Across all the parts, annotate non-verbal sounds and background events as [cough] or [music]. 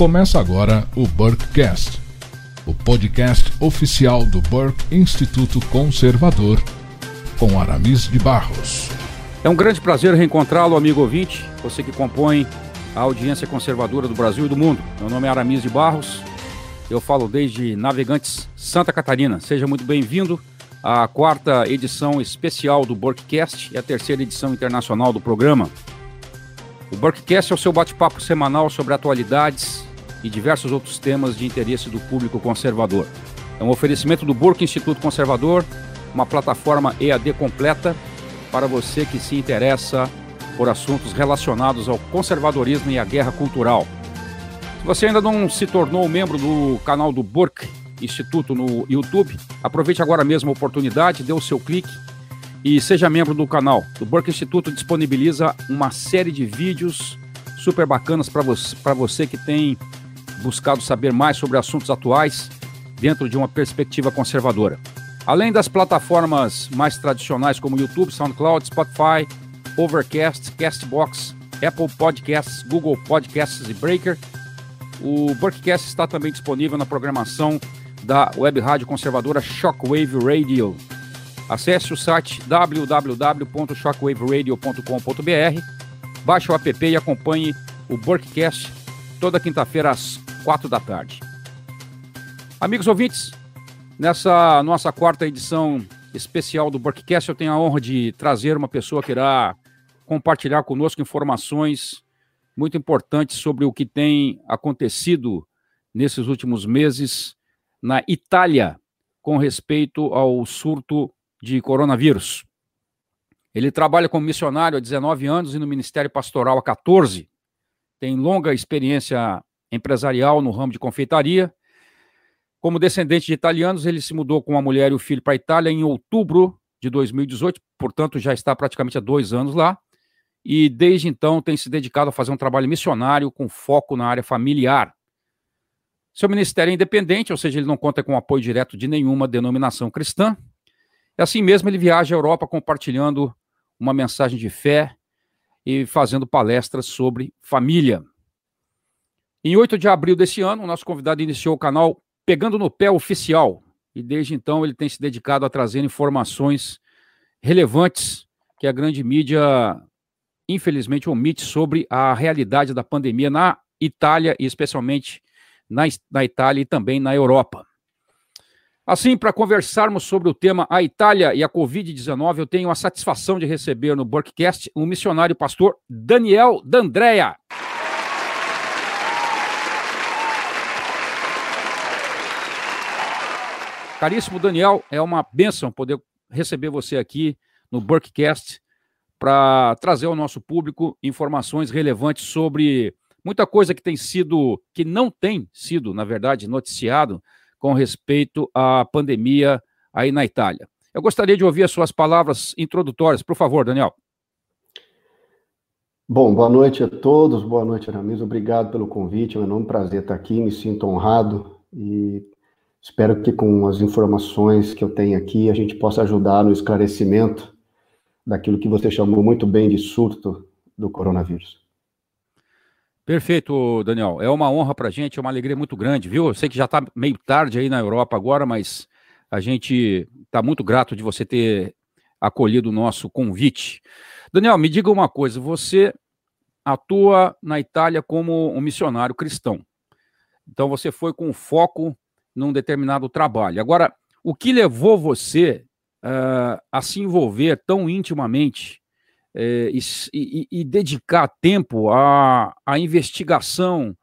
Começa agora o Burkecast, o podcast oficial do Burke Instituto Conservador, com Aramis de Barros. É um grande prazer reencontrá-lo, amigo ouvinte, você que compõe a audiência conservadora do Brasil e do mundo. Meu nome é Aramis de Barros, eu falo desde Navegantes, Santa Catarina. Seja muito bem-vindo à quarta edição especial do Burkecast e a terceira edição internacional do programa. O Burkecast é o seu bate-papo semanal sobre atualidades, e diversos outros temas de interesse do público conservador. É um oferecimento do Burke Instituto Conservador, uma plataforma EAD completa para você que se interessa por assuntos relacionados ao conservadorismo e à guerra cultural. Se você ainda não se tornou membro do canal do Burke Instituto no YouTube, aproveite agora mesmo a oportunidade, dê o seu clique e seja membro do canal. O Burke Instituto disponibiliza uma série de vídeos super bacanas para você, você que tem buscado saber mais sobre assuntos atuais dentro de uma perspectiva conservadora. Além das plataformas mais tradicionais como YouTube, SoundCloud, Spotify, Overcast, Castbox, Apple Podcasts, Google Podcasts e Breaker, o Burkcast está também disponível na programação da web rádio conservadora Shockwave Radio. Acesse o site www.shockwaveradio.com.br, baixe o app e acompanhe o Burkcast toda quinta-feira às quatro da tarde. Amigos ouvintes, nessa nossa quarta edição especial do Burkcast, eu tenho a honra de trazer uma pessoa que irá compartilhar conosco informações muito importantes sobre o que tem acontecido nesses últimos meses na Itália com respeito ao surto de coronavírus. Ele trabalha como missionário há 19 anos e no Ministério Pastoral há 14. Tem longa experiência empresarial no ramo de confeitaria. Como descendente de italianos, ele se mudou com a mulher e o filho para a Itália em outubro de 2018, portanto já está praticamente há dois anos lá. E desde então tem se dedicado a fazer um trabalho missionário com foco na área familiar. Seu ministério é independente, ou seja, ele não conta com apoio direto de nenhuma denominação cristã. E assim mesmo ele viaja à Europa compartilhando uma mensagem de fé e fazendo palestras sobre família. Em 8 de abril desse ano, o nosso convidado iniciou o canal Pegando no Pé Oficial. E desde então ele tem se dedicado a trazer informações relevantes que a grande mídia, infelizmente, omite sobre a realidade da pandemia na Itália e especialmente na, na Itália e também na Europa. Assim, para conversarmos sobre o tema A Itália e a Covid-19, eu tenho a satisfação de receber no Burkcast o missionário pastor Daniel D'Andrea. Caríssimo Daniel, é uma bênção poder receber você aqui no Burkcast para trazer ao nosso público informações relevantes sobre muita coisa que tem sido, que não tem sido, na verdade, noticiado com respeito à pandemia aí na Itália. Eu gostaria de ouvir as suas palavras introdutórias, por favor, Daniel. Bom, boa noite a todos, boa noite, Aramis. Obrigado pelo convite, é um enorme prazer estar aqui, me sinto honrado e Espero que com as informações que eu tenho aqui a gente possa ajudar no esclarecimento daquilo que você chamou muito bem de surto do coronavírus. Perfeito, Daniel. É uma honra para a gente, é uma alegria muito grande, viu? Eu sei que já está meio tarde aí na Europa agora, mas a gente está muito grato de você ter acolhido o nosso convite. Daniel, me diga uma coisa: você atua na Itália como um missionário cristão. Então você foi com foco num determinado trabalho. Agora, o que levou você uh, a se envolver tão intimamente uh, e, e, e, dedicar tempo à, à investigação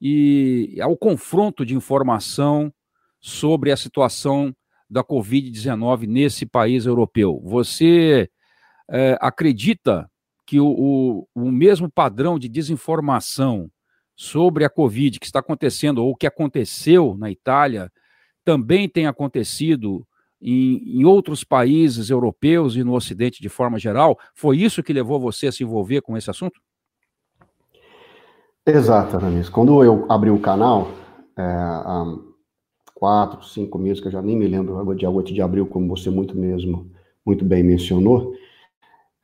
e ao confronto de informação sobre a situação da Covid-19 nesse país europeu? Você uh, acredita que o, o, o mesmo padrão de desinformação sobre a Covid que está acontecendo, ou que aconteceu na Itália, também tem acontecido em, em, outros países europeus e no Ocidente de forma geral? Foi isso que levou você a se envolver com esse assunto? Exato, Aramis. Quando eu abri o canal, é, há quatro, cinco meses, que eu já nem me lembro, dia 8 de abril, como você muito mesmo, muito bem mencionou,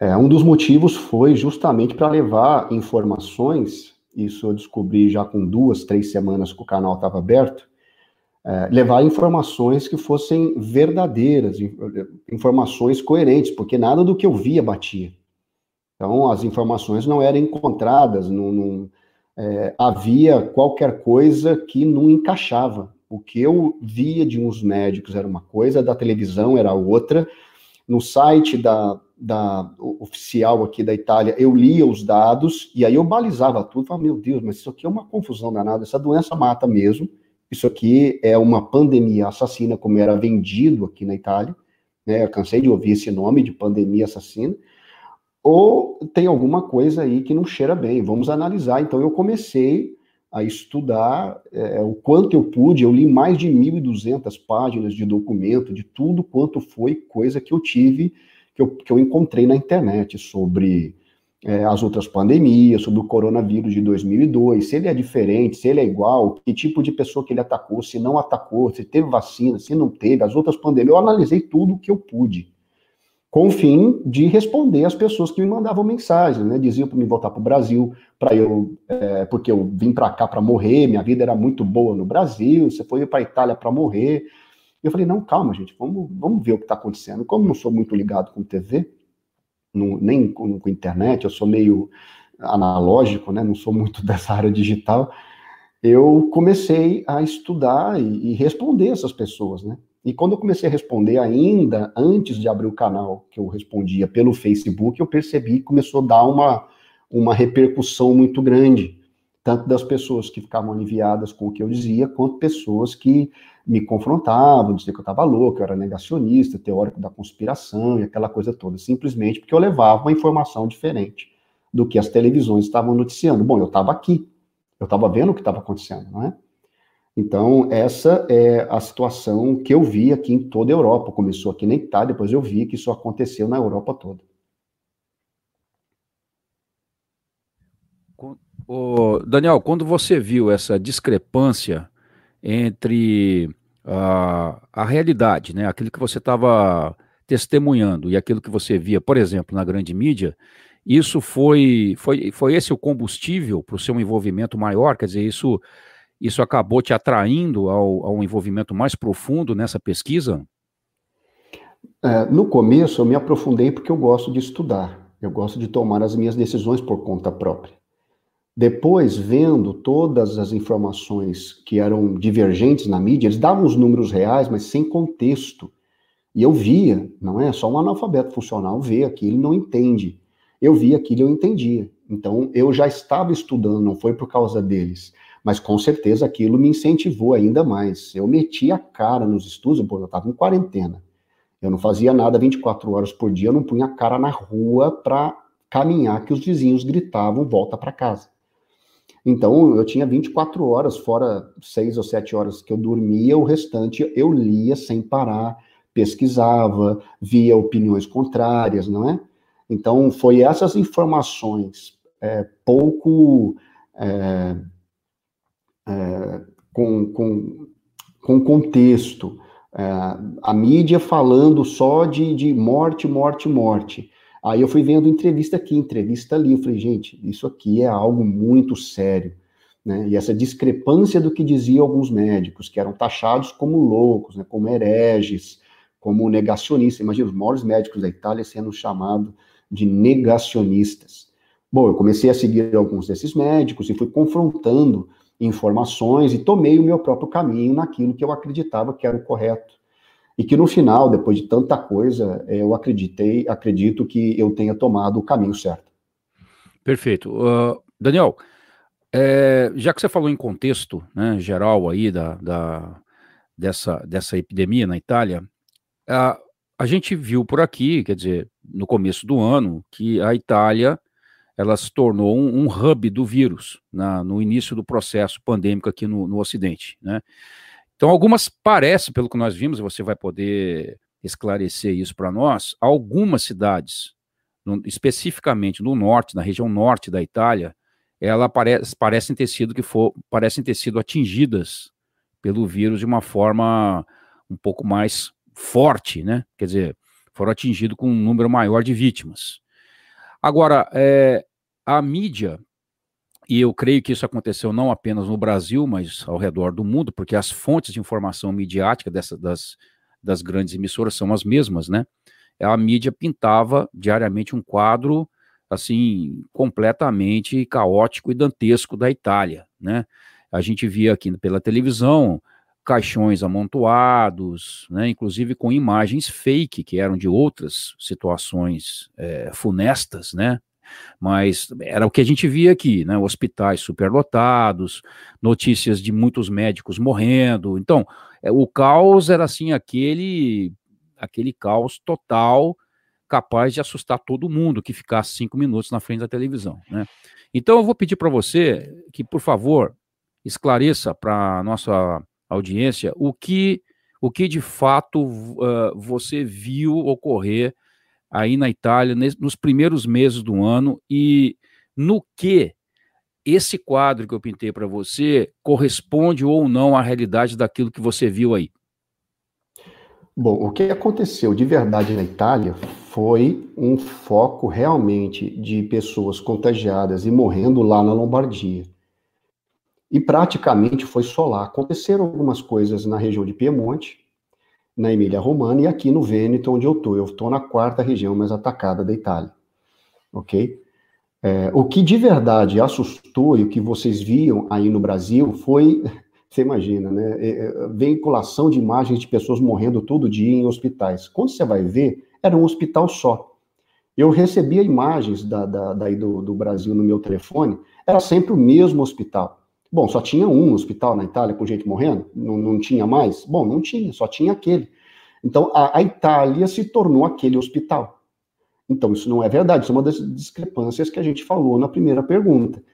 é, um dos motivos foi justamente para levar informações isso eu descobri já com duas, três semanas que o canal estava aberto, é, levar informações que fossem verdadeiras, informações coerentes, porque nada do que eu via batia. Então, as informações não eram encontradas, não, não é, havia qualquer coisa que não encaixava. O que eu via de uns médicos era uma coisa, da televisão era outra. No site da, da oficial aqui da Itália, eu lia os dados e aí eu balizava tudo. Falava, meu Deus, mas isso aqui é uma confusão danada. Essa doença mata mesmo. Isso aqui é uma pandemia assassina, como era vendido aqui na Itália. Né? Eu cansei de ouvir esse nome de pandemia assassina. Ou tem alguma coisa aí que não cheira bem, vamos analisar. Então eu comecei a estudar é, o quanto eu pude, eu li mais de 1.200 páginas de documento, de tudo quanto foi coisa que eu tive, que eu, que eu encontrei na internet sobre é, as outras pandemias, sobre o coronavírus de 2002, se ele é diferente, se ele é igual, que tipo de pessoa que ele atacou, se não atacou, se teve vacina, se não teve, as outras pandemias. Eu analisei tudo o que eu pude, com o fim de responder às pessoas que me mandavam mensagens, né? Diziam para me voltar para o Brasil, para eu, é, porque eu vim para cá para morrer, minha vida era muito boa no Brasil, você foi para a Itália para morrer. Eu falei, não, calma, gente, vamos, vamos ver o que está acontecendo. Como não sou muito ligado com TV, no, nem com, com, internet, eu sou meio analógico, né? Não sou muito [laughs] dessa área digital. Eu comecei a estudar e, e responder essas pessoas, né? E quando eu comecei a responder ainda, antes de abrir o canal, que eu respondia pelo Facebook, eu percebi que começou a dar uma, uma repercussão muito grande, tanto das pessoas que ficavam aliviadas com o que eu dizia, quanto pessoas que me confrontavam, diziam que eu estava louco, eu era negacionista, teórico da conspiração e aquela coisa toda, simplesmente porque eu levava uma informação diferente do que as televisões estavam noticiando. Bom, eu estava aqui, eu estava vendo o que estava acontecendo, não é? Então, essa é a situação que eu vi aqui em toda a Europa. Começou aqui na Itália, depois eu vi que isso aconteceu na Europa toda. O Daniel, quando você viu essa discrepância entre a, a realidade, né, aquilo que você estava testemunhando e aquilo que você via, por exemplo, na grande mídia, isso foi, foi, foi esse o combustível para o seu envolvimento maior? Quer dizer, isso, isso acabou te atraindo ao, ao envolvimento mais profundo nessa pesquisa? É, no começo, eu me aprofundei porque eu gosto de estudar, eu gosto de tomar as minhas decisões por conta própria. Depois, vendo todas as informações que eram divergentes na mídia, eles davam os números reais, mas sem contexto. E eu via, não é? Só um analfabeto funcional vê aquilo e não entende. Eu via aquilo e eu entendia. Então, eu já estava estudando, não foi por causa deles. Mas com certeza aquilo me incentivou ainda mais. Eu meti a cara nos estudos, pô, eu estava em quarentena. Eu não fazia nada 24 horas por dia, eu não punha a cara na rua para caminhar que os vizinhos gritavam volta para casa. Então, eu tinha 24 horas, fora seis ou sete horas que eu dormia, o restante eu lia sem parar, pesquisava, via opiniões contrárias, não é? Então, foi essas informações é, pouco é, é, com, com, com contexto, é, a mídia falando só de, de morte, morte, morte, Aí eu fui vendo entrevista aqui, entrevista ali. Eu falei, gente, isso aqui é algo muito sério. Né? E essa discrepância do que diziam alguns médicos, que eram taxados como loucos, né? como hereges, como negacionistas. Imagina, os maiores médicos da Itália sendo chamados de negacionistas. Bom, eu comecei a seguir alguns desses médicos e fui confrontando informações e tomei o meu próprio caminho naquilo que eu acreditava que era o correto e que no final, depois de tanta coisa, eu acreditei, acredito que eu tenha tomado o caminho certo. Perfeito. Uh, Daniel, é, já que você falou em contexto né, geral aí da, da, dessa, dessa epidemia na Itália, a, a gente viu por aqui, quer dizer, no começo do ano, que a Itália ela se tornou um, um hub do vírus na, no início do processo pandêmico aqui no, no Ocidente, né? Então, algumas parecem, pelo que nós vimos, você vai poder esclarecer isso para nós, algumas cidades, no, especificamente no norte, na região norte da Itália, ela parece, parecem ter sido que for, parecem ter sido atingidas pelo vírus de uma forma um pouco mais forte, né? Quer dizer, foram atingidos com um número maior de vítimas. Agora, é, a mídia e eu creio que isso aconteceu não apenas no Brasil, mas ao redor do mundo, porque as fontes de informação midiática dessa, das, das grandes emissoras são as mesmas, né? A mídia pintava diariamente um quadro assim completamente caótico e dantesco da Itália, né? A gente via aqui pela televisão caixões amontoados, né, inclusive com imagens fake que eram de outras situações é, funestas, né, mas era o que a gente via aqui, né? Hospitais superlotados, notícias de muitos médicos morrendo. Então, é, o caos era assim aquele aquele caos total capaz de assustar todo mundo que ficasse cinco minutos na frente da televisão, né? Então, eu vou pedir para você que, por favor, esclareça para nossa audiência o que o que de fato uh, você viu ocorrer aí na Itália nos primeiros meses do ano e no que esse quadro que eu pintei para você corresponde ou não à realidade daquilo que você viu aí? Bom, o que aconteceu de verdade na Itália foi um foco realmente de pessoas contagiadas e morrendo lá na Lombardia. E praticamente foi só lá. Aconteceram algumas coisas na região de Piemonte, na Emília Romana e aqui no Vêneto, onde eu estou. Eu estou na quarta região mais atacada da Itália. Ok? É, o que de verdade assustou e o que vocês viam aí no Brasil foi, [laughs] você imagina, né? É, é, veiculação de imagens de pessoas morrendo todo dia em hospitais. Quando você vai ver, era um hospital só. Eu recebia imagens da, da, daí do, do Brasil no meu telefone, era sempre o mesmo hospital. Bom, só tinha um hospital na Itália com gente morrendo? Não, não tinha mais? Bom, não tinha, só tinha aquele. Então, a, a, Itália se tornou aquele hospital. Então, isso não é verdade, isso é uma das discrepâncias que a gente falou na primeira pergunta.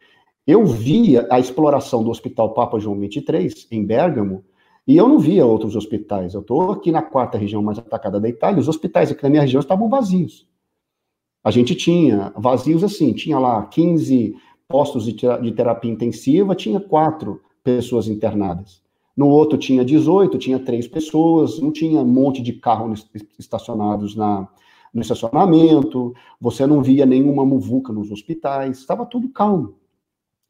Eu via a exploração do Hospital Papa João 23, em Bergamo, e eu não via outros hospitais. Eu estou aqui na quarta região mais atacada da Itália, os hospitais aqui na minha região estavam vazios. A gente tinha vazios assim, tinha lá 15 postos de, terapia intensiva, tinha quatro pessoas internadas. No outro tinha 18, tinha três pessoas, não tinha um monte de carros estacionados na, no estacionamento, você não via nenhuma muvuca nos hospitais, estava tudo calmo.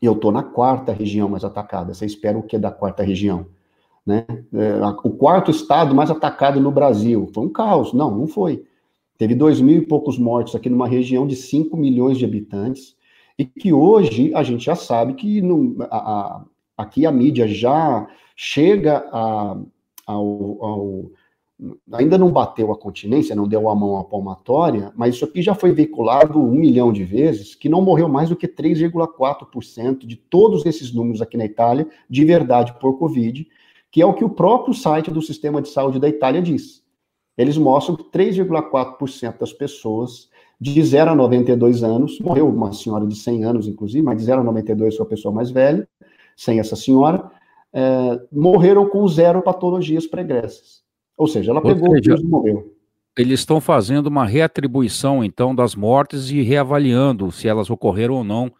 E eu estou na quarta região mais atacada. Você espera o que da quarta região? Né? É, o quarto estado mais atacado no Brasil. Foi um caos. Não, não foi. Teve dois mil e poucos mortos aqui numa região de 5 milhões de habitantes e que hoje a gente já sabe que no, a, a, aqui a mídia já chega a, ao, ao, ainda não bateu a continência, não deu a mão à palmatória, mas isso aqui já foi veiculado um milhão de vezes, que não morreu mais do que 3,4% de todos esses números aqui na Itália, de verdade, por Covid, que é o que o próprio site do Sistema de Saúde da Itália diz. Eles mostram que 3,4% das pessoas de 0 a 92 anos, morreu uma senhora de 100 anos, inclusive, mas de 0 a 92 foi a pessoa mais velha, sem essa senhora, é, morreram com zero patologias pregressas. Ou seja, ela pegou o vírus e morreu. Eles estão fazendo uma reatribuição, então, das mortes e reavaliando se elas ocorreram ou não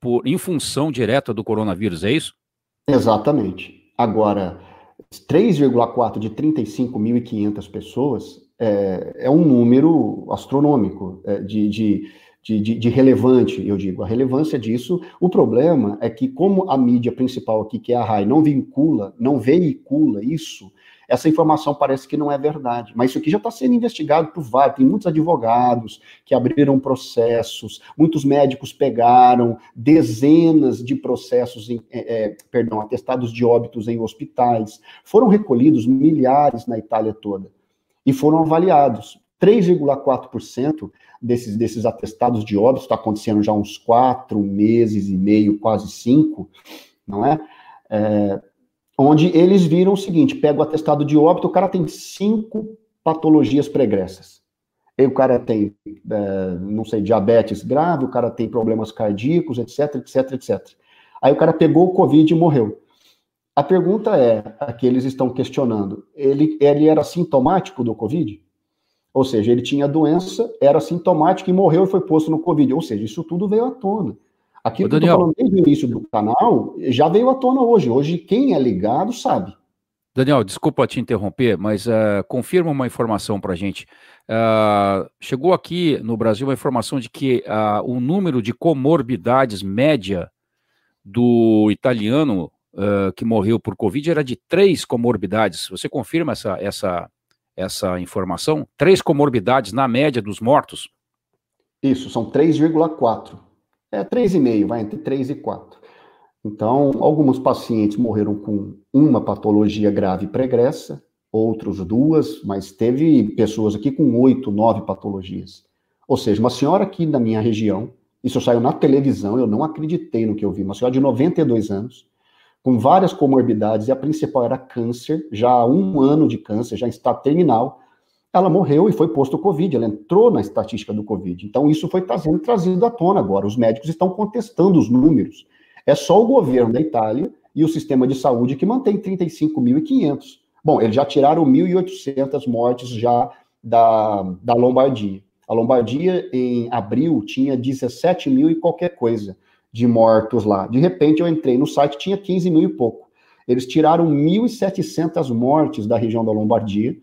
por, em função direta do coronavírus, é isso? Exatamente. Agora, 3,4 de 35.500 pessoas é, é um número astronômico é, de, de, de, de, relevante, eu digo. A relevância disso, o problema é que, como a mídia principal aqui, que é a RAI, não vincula, não veicula isso, essa informação parece que não é verdade. Mas isso aqui já está sendo investigado por vários, tem muitos advogados que abriram processos, muitos médicos pegaram dezenas de processos, em, é, é perdão, atestados de óbitos em hospitais, foram recolhidos milhares na Itália toda e foram avaliados. 3,4% desses, desses atestados de óbito, está acontecendo já uns quatro meses e meio, quase cinco, não é? é? Onde eles viram o seguinte: pega o atestado de óbito, o cara tem cinco patologias pregressas. E o cara tem, é, não sei, diabetes grave, o cara tem problemas cardíacos, etc, etc, etc. Aí o cara pegou o Covid e morreu. A pergunta é, a que eles estão questionando, ele, ele era sintomático do Covid? Ou seja, ele tinha doença, era sintomático e morreu e foi posto no Covid. Ou seja, isso tudo veio à tona. Aquilo Ô, que eu estou falando desde o início do canal já veio à tona hoje. Hoje, quem é ligado sabe. Daniel, desculpa te interromper, mas uh, confirma uma informação para a gente. Uh, chegou aqui no Brasil uma informação de que uh, o número de comorbidades média do italiano uh, que morreu por Covid era de três comorbidades. Você confirma essa, essa, essa informação? Três comorbidades na média dos mortos? Isso, são 3,4. É 3,5, vai entre 3 e 4. Então, alguns pacientes morreram com uma patologia grave pregressa, outros duas, mas teve pessoas aqui com oito, nove patologias. Ou seja, uma senhora aqui da minha região, isso saiu na televisão, eu não acreditei no que eu vi, uma senhora de 92 anos, com várias comorbidades, e a principal era câncer, já há um ano de câncer, já está terminal. Ela morreu e foi posto Covid, ela entrou na estatística do Covid. Então, isso foi trazendo, trazido à tona agora. Os médicos estão contestando os números. É só o governo da Itália e o sistema de saúde que mantém 35.500. Bom, eles já tiraram 1.800 mortes já da, da Lombardia. A Lombardia, em abril, tinha 17 mil e qualquer coisa de mortos lá. De repente, eu entrei no site, tinha 15 mil e pouco. Eles tiraram 1.700 mortes da região da Lombardia,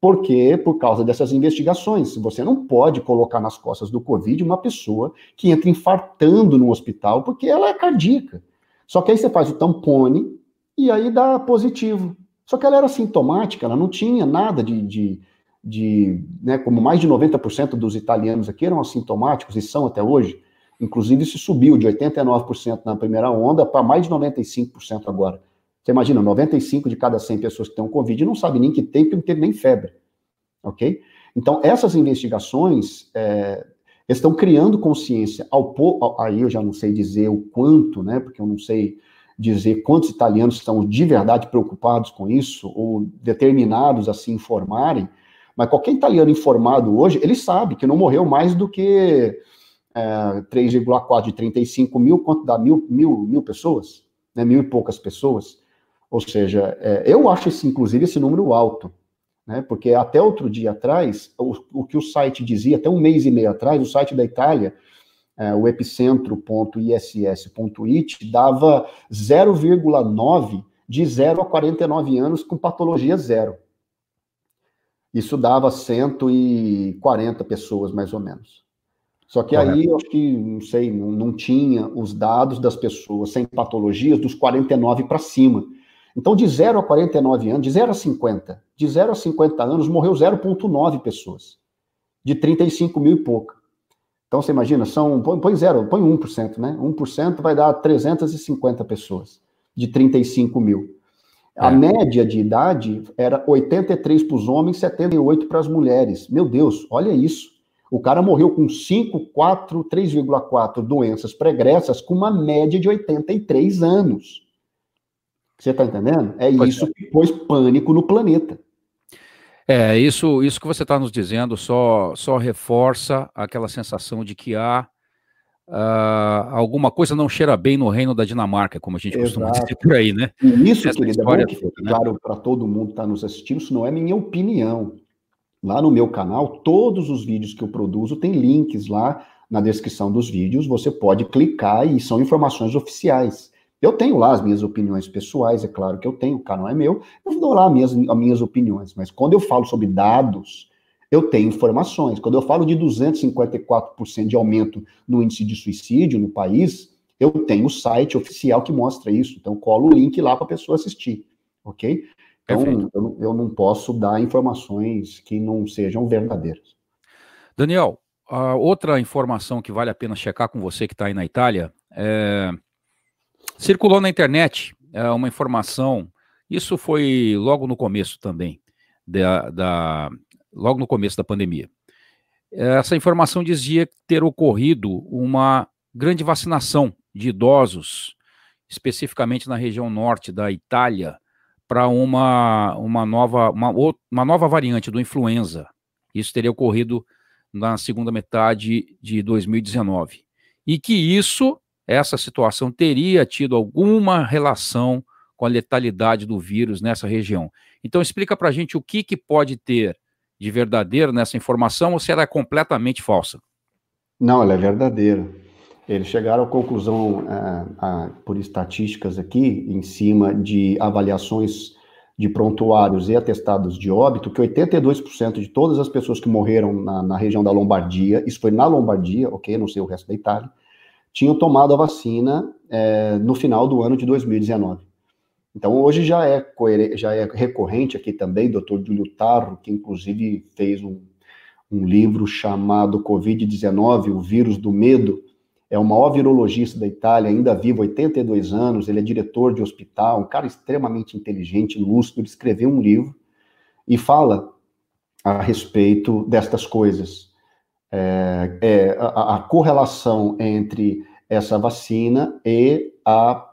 porque por causa dessas investigações. Você não pode colocar nas costas do Covid uma pessoa que entra infartando no hospital porque ela é cardíaca. Só que aí você faz o tampone e aí dá positivo. Só que ela era sintomática, ela não tinha nada de, de, de né, como mais de 90% dos italianos aqui eram assintomáticos e são até hoje, Inclusive, isso subiu de 89% na primeira onda para mais de 95% agora. Você imagina, 95 de cada 100 pessoas que têm um Covid não sabe nem que tem, porque não teve nem febre. Ok? Então, essas investigações é, estão criando consciência ao. Aí eu já não sei dizer o quanto, né? Porque eu não sei dizer quantos italianos estão de verdade preocupados com isso ou determinados a se informarem. Mas qualquer italiano informado hoje, ele sabe que não morreu mais do que é, 3,4 de 35 mil, quanto dá mil, mil, mil pessoas, né, mil e poucas pessoas. Ou seja, é, eu acho esse, inclusive, esse número alto, né, porque até outro dia atrás, o, o, que o site dizia, até um mês e meio atrás, o site da Itália, é, o epicentro.iss.it, dava 0,9 de 0 a 49 anos com patologia zero. Isso dava 140 pessoas, mais ou menos. Só que Correto. aí eu acho que, não sei, não, não, tinha os dados das pessoas sem patologias dos 49 para cima. Então, de 0 a 49 anos, de 0 a 50, de 0 a 50 anos, morreu 0,9 pessoas, de 35 mil e pouco. Então, você imagina, são, põe, põe zero, põe 1%, né? 1% vai dar 350 pessoas, de 35 mil. A é. média de idade era 83 para os homens, 78 para as mulheres. Meu Deus, olha isso. O cara morreu com 5, 4, 3,4 doenças pregressas com uma média de 83 anos. Você está entendendo? É pois isso é. que pôs pânico no planeta. É, isso, isso que você está nos dizendo só, só reforça aquela sensação de que há uh, alguma coisa não cheira bem no reino da Dinamarca, como a gente Exato. costuma dizer por aí, né? E isso, Essa querida, é bom que fique né? claro para todo mundo que está nos assistindo, isso não é minha opinião. Lá no meu canal, todos os vídeos que eu produzo tem links lá na descrição dos vídeos, você pode clicar e são informações oficiais. Eu tenho lá as minhas opiniões pessoais, é claro que eu tenho, o canal é meu, eu dou lá as minhas, as minhas opiniões, mas quando eu falo sobre dados, eu tenho informações. Quando eu falo de 254% de aumento no índice de suicídio no país, eu tenho o site oficial que mostra isso, então colo o link lá para a pessoa assistir, ok? Então, eu, eu, não posso dar informações que não sejam verdadeiras. Daniel, outra informação que vale a pena checar com você que está aí na Itália, é... circulou na internet é uma informação, isso foi logo no começo também, da, da, logo no começo da pandemia. Essa informação dizia ter ocorrido uma grande vacinação de idosos, especificamente na região norte da Itália, para uma, uma, nova, uma, uma nova variante do influenza. Isso teria ocorrido na segunda metade de 2019. E que isso, essa situação, teria tido alguma relação com a letalidade do vírus nessa região. Então, explica para a gente o que, que pode ter de verdadeiro nessa informação ou se ela é completamente falsa. Não, ela é verdadeira. Eles chegaram à conclusão, uh, por estatísticas aqui, em cima de avaliações de prontuários e atestados de óbito, que 82% de todas as pessoas que morreram na, na, região da Lombardia, isso foi na Lombardia, ok, não sei o resto da Itália, tinham tomado a vacina é, no final do ano de 2019. Então, hoje já é, já é recorrente aqui também, doutor Júlio Tarro, que inclusive fez um, um livro chamado Covid-19, o vírus do medo, é o maior virologista da Itália, ainda vivo, 82 anos, ele é diretor de hospital, um cara extremamente inteligente, lúcido, ele escreveu um livro e fala a respeito destas coisas. É, é a, a, correlação entre essa vacina e a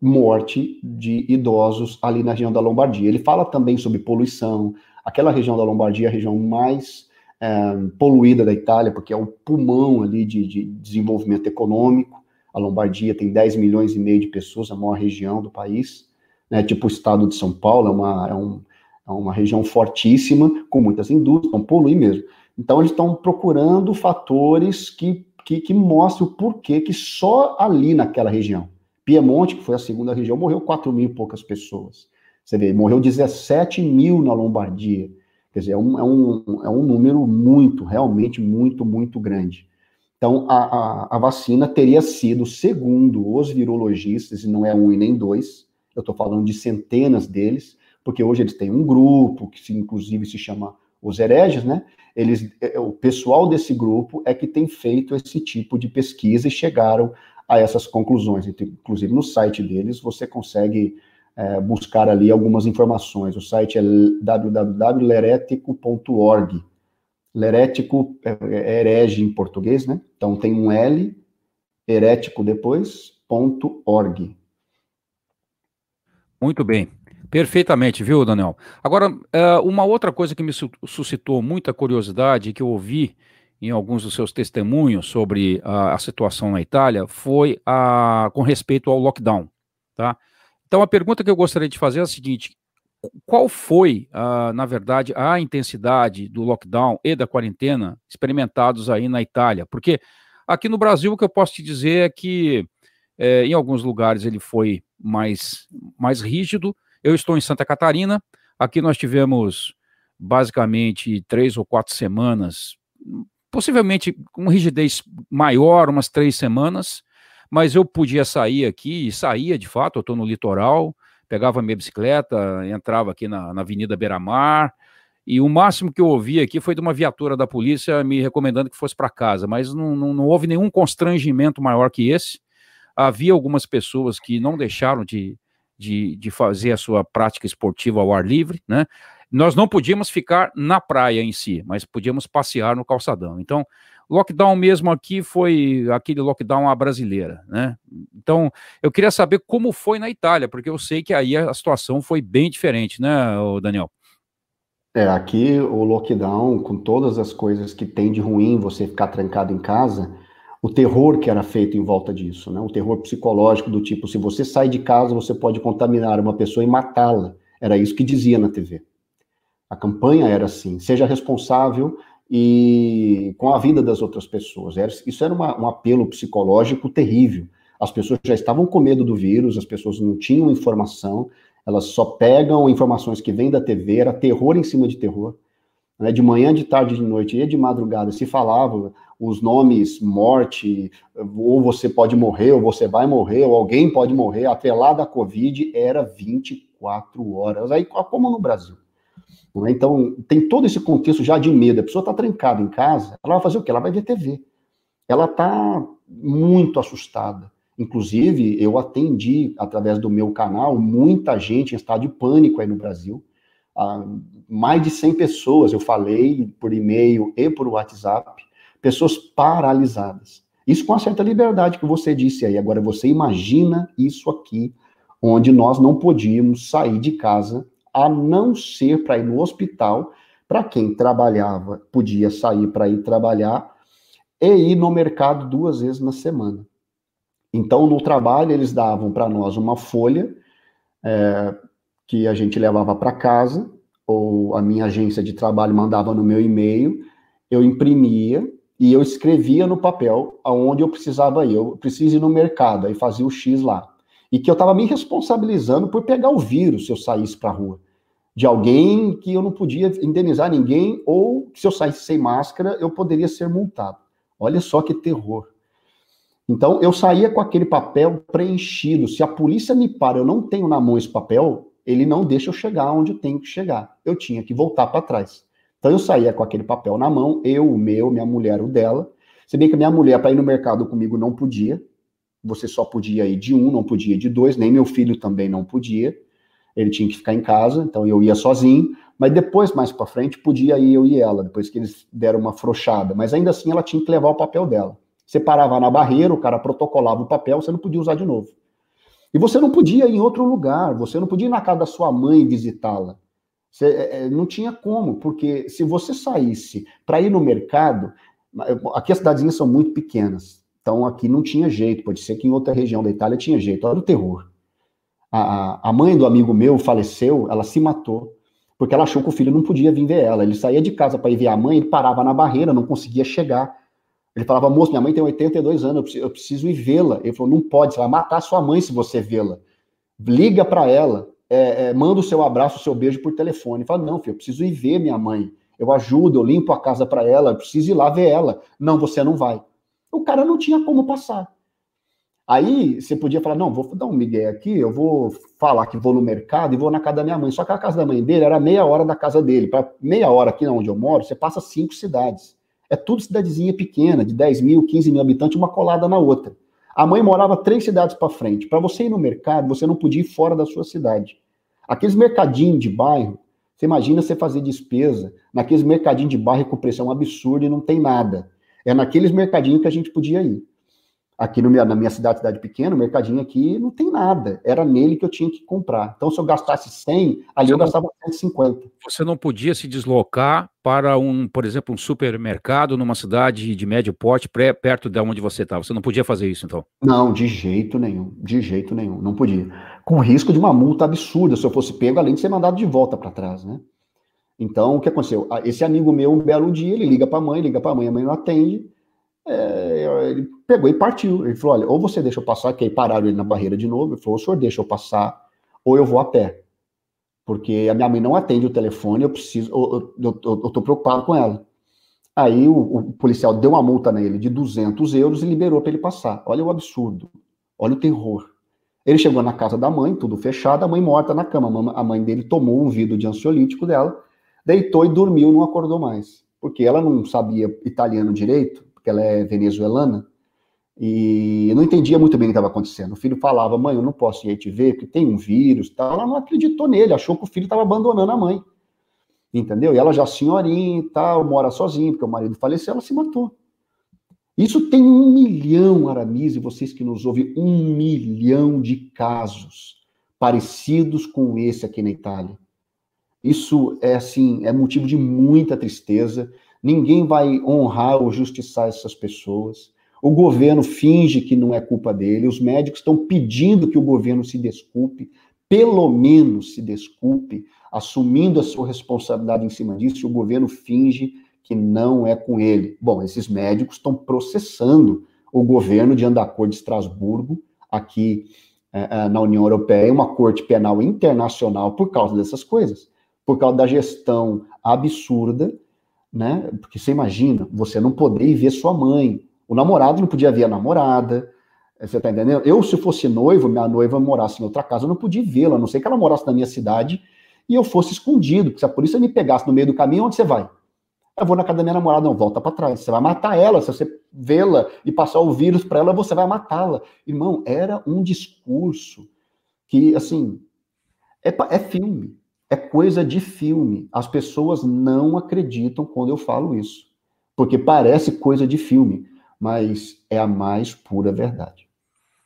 morte de idosos ali na região da Lombardia. Ele fala também sobre poluição. Aquela região da Lombardia é a região mais é, poluída da Itália, porque é o pulmão ali de, de, desenvolvimento econômico. A Lombardia tem 10 milhões e meio de pessoas, a maior região do país. Né, tipo o estado de São Paulo, é uma, é, um, é uma região fortíssima, com muitas indústrias, então polui mesmo. Então eles estão procurando fatores que, que, que o porquê que só ali naquela região, Piemonte, que foi a segunda região, morreu 4 mil e poucas pessoas. Você vê, morreu 17 mil na Lombardia. Quer dizer, é um, é um, é um número muito, realmente muito, muito grande. Então, a, a, a, vacina teria sido, segundo os virologistas, e não é um e nem dois, eu estou falando de centenas deles, porque hoje eles têm um grupo, que se, inclusive se chama os hereges, né? Eles, é, o pessoal desse grupo é que tem feito esse tipo de pesquisa e chegaram a essas conclusões. Inclusive, no site deles, você consegue é, buscar ali algumas informações. O site é www.leretico.org. Leretico é, é herege em português, né? Então tem um L, herético depois, ponto .org. Muito bem. Perfeitamente, viu, Daniel? Agora, é, uma outra coisa que me suscitou muita curiosidade, que eu ouvi em alguns dos seus testemunhos sobre a situação na Itália, foi a, com respeito ao lockdown, tá? Então, a pergunta que eu gostaria de fazer é a seguinte: qual foi, uh, na verdade, a intensidade do lockdown e da quarentena experimentados aí na Itália? Porque aqui no Brasil, o que eu posso te dizer é que é, em alguns lugares ele foi mais, mais rígido. Eu estou em Santa Catarina, aqui nós tivemos basicamente três ou quatro semanas, possivelmente com rigidez maior, umas três semanas, mas eu podia sair aqui, e saía de fato, eu estou no litoral, pegava minha bicicleta, entrava aqui na, na Avenida Beira-Mar, e o máximo que eu ouvi aqui foi de uma viatura da polícia me recomendando que fosse para casa, mas não, não, não, houve nenhum constrangimento maior que esse. Havia algumas pessoas que não deixaram de, de, de fazer a sua prática esportiva ao ar livre, né? Nós não podíamos ficar na praia em si, mas podíamos passear no calçadão. Então, lockdown mesmo aqui foi aquele lockdown à brasileira, né? Então, eu queria saber como foi na Itália, porque eu sei que aí a situação foi bem diferente, né, Daniel? É, aqui o lockdown, com todas as coisas que tem de ruim você ficar trancado em casa, o terror que era feito em volta disso, né? O terror psicológico do tipo, se você sai de casa, você pode contaminar uma pessoa e matá-la. Era isso que dizia na TV. A campanha era assim: seja responsável e com a vida das outras pessoas. Isso era uma, um apelo psicológico terrível. As pessoas já estavam com medo do vírus, as pessoas não tinham informação, elas só pegam informações que vêm da TV, era terror em cima de terror. Né? De manhã, de tarde, de noite e de madrugada se falava os nomes morte, ou você pode morrer, ou você vai morrer, ou alguém pode morrer, atrelada à Covid, era 24 horas. Aí, como no Brasil. Né? Então, tem todo esse contexto já de medo. A pessoa está trancada em casa, ela vai fazer o quê? Ela vai ver TV. Ela está muito assustada. Inclusive, eu atendi, através do meu canal, muita gente em estado de pânico aí no Brasil. Ah, mais de 100 pessoas, eu falei por e-mail e por WhatsApp, pessoas paralisadas. Isso com uma certa liberdade que você disse aí. Agora, você imagina isso aqui, onde nós não podíamos sair de casa a não ser para ir no hospital, para quem trabalhava, podia sair para ir trabalhar e ir no mercado duas vezes na semana. Então, no trabalho, eles davam para nós uma folha é, que a gente levava para casa, ou a minha agência de trabalho mandava no meu e-mail, eu imprimia e eu escrevia no papel aonde eu precisava ir. Eu preciso ir no mercado, aí fazia o X lá e que eu estava me responsabilizando por pegar o vírus se eu saísse para a rua. De alguém que eu não podia indenizar ninguém, ou se eu saísse sem máscara, eu poderia ser multado. Olha só que terror. Então, eu saía com aquele papel preenchido. Se a polícia me para, eu não tenho na mão esse papel, ele não deixa eu chegar onde eu tenho que chegar. Eu tinha que voltar para trás. Então, eu saía com aquele papel na mão, eu, o meu, minha mulher, o dela. Se bem que a minha mulher, para ir no mercado comigo, não podia. Você só podia ir de um, não podia ir de dois, nem meu filho também não podia. Ele tinha que ficar em casa, então eu ia sozinho. Mas depois, mais para frente, podia ir eu e ela, depois que eles deram uma frouxada. Mas ainda assim, ela tinha que levar o papel dela. Você parava na barreira, o cara protocolava o papel, você não podia usar de novo. E você não podia ir em outro lugar, você não podia ir na casa da sua mãe visitá-la. Você, é, é, não tinha como, porque se você saísse para ir no mercado, aqui as cidadezinhas são muito pequenas, então aqui não tinha jeito, pode ser que em outra região da Itália tinha jeito, olha o terror. A, a mãe do amigo meu faleceu, ela se matou, porque ela achou que o filho não podia vir ver ela. Ele saía de casa para ir ver a mãe, ele parava na barreira, não conseguia chegar. Ele falava, moço, minha mãe tem 82 anos, eu preciso, eu preciso ir vê-la. Ele falou, não pode, você vai matar sua mãe se você vê-la. Liga para ela, é, é, manda o seu abraço, o seu beijo por telefone. Ele fala, não, filho, eu preciso ir ver minha mãe. Eu ajudo, eu limpo a casa para ela, eu preciso ir lá ver ela. Não, você não vai. O cara não tinha como passar. Aí você podia falar, não, vou dar um migué aqui, eu vou falar que vou no mercado e vou na casa da minha mãe. Só que a casa da mãe dele era meia hora da casa dele. Para meia hora aqui onde eu moro, você passa cinco cidades. É tudo cidadezinha pequena, de 10 mil, 15 mil habitantes, uma colada na outra. A mãe morava três cidades para frente. Para você ir no mercado, você não podia ir fora da sua cidade. Aqueles mercadinhos de bairro, você imagina você fazer despesa naqueles mercadinhos de bairro com pressão absurda e não tem nada. É naqueles mercadinhos que a gente podia ir. Aqui no, na minha cidade, cidade pequena, o mercadinho aqui não tem nada. Era nele que eu tinha que comprar. Então, se eu gastasse 100, ali você eu gastava 150. Você não podia se deslocar para um, por exemplo, um supermercado numa cidade de médio porte, pré, perto de onde você estava. Você não podia fazer isso, então? Não, de jeito nenhum. De jeito nenhum. Não podia. Com risco de uma multa absurda se eu fosse pego, além de ser mandado de volta para trás, né? Então, o que aconteceu? Esse amigo meu, um belo dia, ele liga para a mãe, liga para a mãe, a mãe não atende é, ele pegou e partiu. Ele falou: olha, ou você deixa eu passar, que aí pararam ele na barreira de novo. Ele falou: o senhor deixa eu passar, ou eu vou a pé. Porque a minha mãe não atende o telefone, eu preciso, eu, tô preocupado com ela. Aí o, o, policial deu uma multa nele de 200 euros e liberou para ele passar. Olha o absurdo, olha o terror. Ele chegou na casa da mãe, tudo fechado, a mãe morta na cama. A mãe dele tomou um vidro de ansiolítico dela, deitou e dormiu, não acordou mais. Porque ela não sabia italiano direito, porque ela é venezuelana, e não entendia muito bem o que estava acontecendo. O filho falava, mãe, eu não posso ir aí te ver, porque tem um vírus tal. Ela não acreditou nele, achou que o filho estava abandonando a mãe. Entendeu? E ela já senhorinha e tal, mora sozinha, porque o marido faleceu, ela se matou. Isso tem um milhão, Aramis, e vocês que nos ouvem, um milhão de casos parecidos com esse aqui na Itália. Isso é assim, é motivo de muita tristeza. Ninguém vai honrar ou justiçar essas pessoas. O governo finge que não é culpa dele. Os médicos estão pedindo que o governo se desculpe, pelo menos se desculpe, assumindo a sua responsabilidade em cima disso. E o governo finge que não é com ele. Bom, esses médicos estão processando o governo de Andacor de Estrasburgo, aqui é, na União Europeia, uma corte penal internacional, por causa dessas coisas, por causa da gestão absurda né? Porque você imagina, você não poder ir ver sua mãe. O namorado não podia ver a namorada. Você tá entendendo? Eu, se fosse noivo, minha noiva morasse em outra casa, eu não podia vê-la, a não ser que ela morasse na minha cidade e eu fosse escondido. Porque se a polícia me pegasse no meio do caminho, onde você vai? Eu vou na casa da minha namorada, não, volta para trás. Você vai matar ela. Se você vê-la e passar o vírus para ela, você vai matá-la. Irmão, era um discurso que, assim, é, é filme é coisa de filme. As pessoas não acreditam quando eu falo isso, porque parece coisa de filme, mas é a mais pura verdade.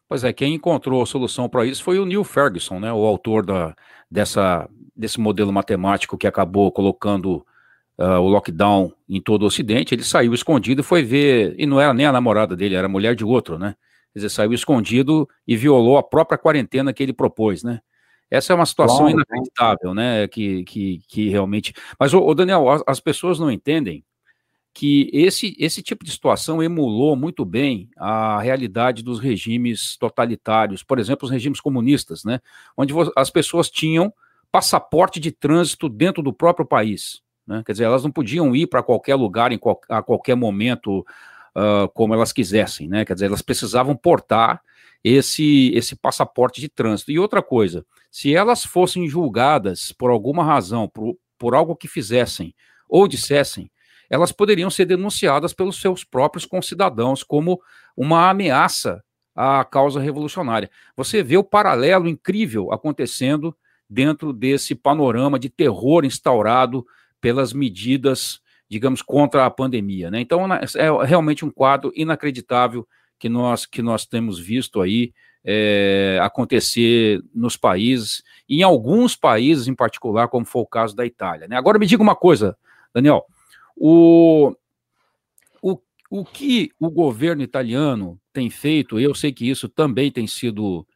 Pois é, quem encontrou a solução para isso foi o Neil Ferguson, né, o autor da, dessa, desse modelo matemático que acabou colocando uh, o lockdown em todo o Ocidente. Ele saiu escondido e foi ver, e não era nem a namorada dele, era a mulher de outro, né? Quer dizer, saiu escondido e violou a própria quarentena que ele propôs, né? Essa é uma situação claro, inacreditável, né? Que, que, que realmente. Mas, ô, Daniel, as, as, pessoas não entendem que esse, esse tipo de situação emulou muito bem a realidade dos regimes totalitários, por exemplo, os regimes comunistas, né? Onde as pessoas tinham passaporte de trânsito dentro do próprio país. Né? Quer dizer, elas não podiam ir para qualquer lugar em qual, a qualquer momento uh, como elas quisessem, né? Quer dizer, elas precisavam portar esse, esse passaporte de trânsito. E outra coisa, se elas fossem julgadas por alguma razão, por, por algo que fizessem ou dissessem, elas poderiam ser denunciadas pelos seus próprios concidadãos como uma ameaça à causa revolucionária. Você vê o paralelo incrível acontecendo dentro desse panorama de terror instaurado pelas medidas, digamos, contra a pandemia. Né? Então, é realmente um quadro inacreditável que nós, que nós temos visto aí é, acontecer nos países, em alguns países em particular, como foi o caso da Itália. Né? Agora me diga uma coisa, Daniel, o, o, o que o governo italiano tem feito, eu sei que isso também tem sido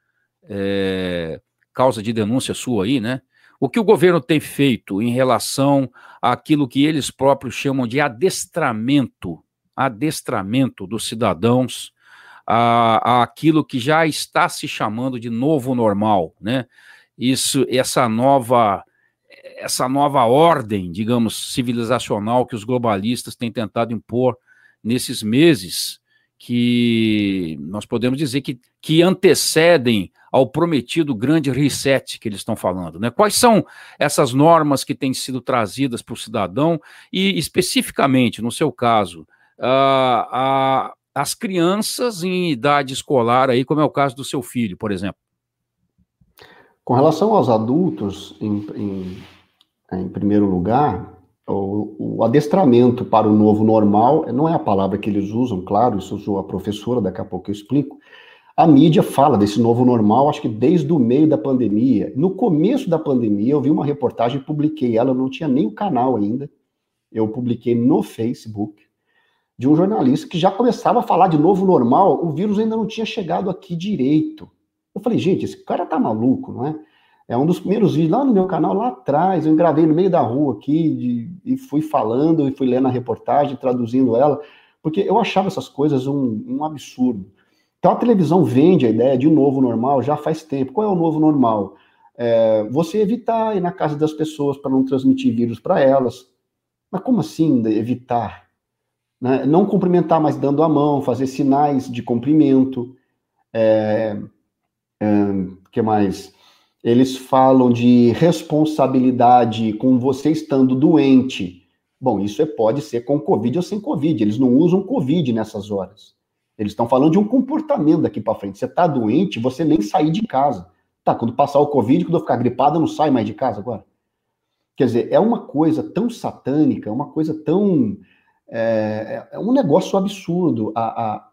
é, causa de denúncia sua aí, né? O que o governo tem feito em relação àquilo que eles próprios chamam de adestramento, adestramento dos cidadãos a, aquilo que já está se chamando de novo normal, né? Isso, essa nova essa nova ordem, digamos, civilizacional que os globalistas têm tentado impor nesses meses, que nós podemos dizer que, que antecedem ao prometido grande reset que eles estão falando. Né? Quais são essas normas que têm sido trazidas para o cidadão e, especificamente, no seu caso, a, as crianças em idade escolar, aí, como é o caso do seu filho, por exemplo? Com relação aos adultos, em, em em primeiro lugar, o, o, adestramento para o novo normal, não é a palavra que eles usam, claro, isso usou a professora, daqui a pouco eu explico. A mídia fala desse novo normal, acho que desde o meio da pandemia. No começo da pandemia, eu vi uma reportagem, publiquei ela, não tinha nem o canal ainda. Eu publiquei no Facebook, de um jornalista que já começava a falar de novo normal, o vírus ainda não tinha chegado aqui direito. Eu falei, gente, esse cara tá maluco, não é? É um dos primeiros vídeos lá no meu canal, lá atrás, eu gravei no meio da rua aqui de, e fui falando e fui lendo a reportagem, traduzindo ela, porque eu achava essas coisas um, um absurdo. Então a televisão vende a ideia de um novo normal já faz tempo. Qual é o novo normal? É, você evitar ir na casa das pessoas para não transmitir vírus para elas. Mas como assim evitar? Né? Não cumprimentar mais dando a mão, fazer sinais de cumprimento. É, é, que mais? eles falam de responsabilidade com você estando doente. Bom, isso é, pode ser com Covid ou sem Covid. Eles não usam Covid nessas horas. Eles estão falando de um comportamento daqui para frente. Você está doente, você nem sair de casa. Tá, quando passar o Covid, quando eu ficar gripado, eu não saio mais de casa agora. Quer dizer, é uma coisa tão satânica, é uma coisa tão. É, é um negócio absurdo. A, a,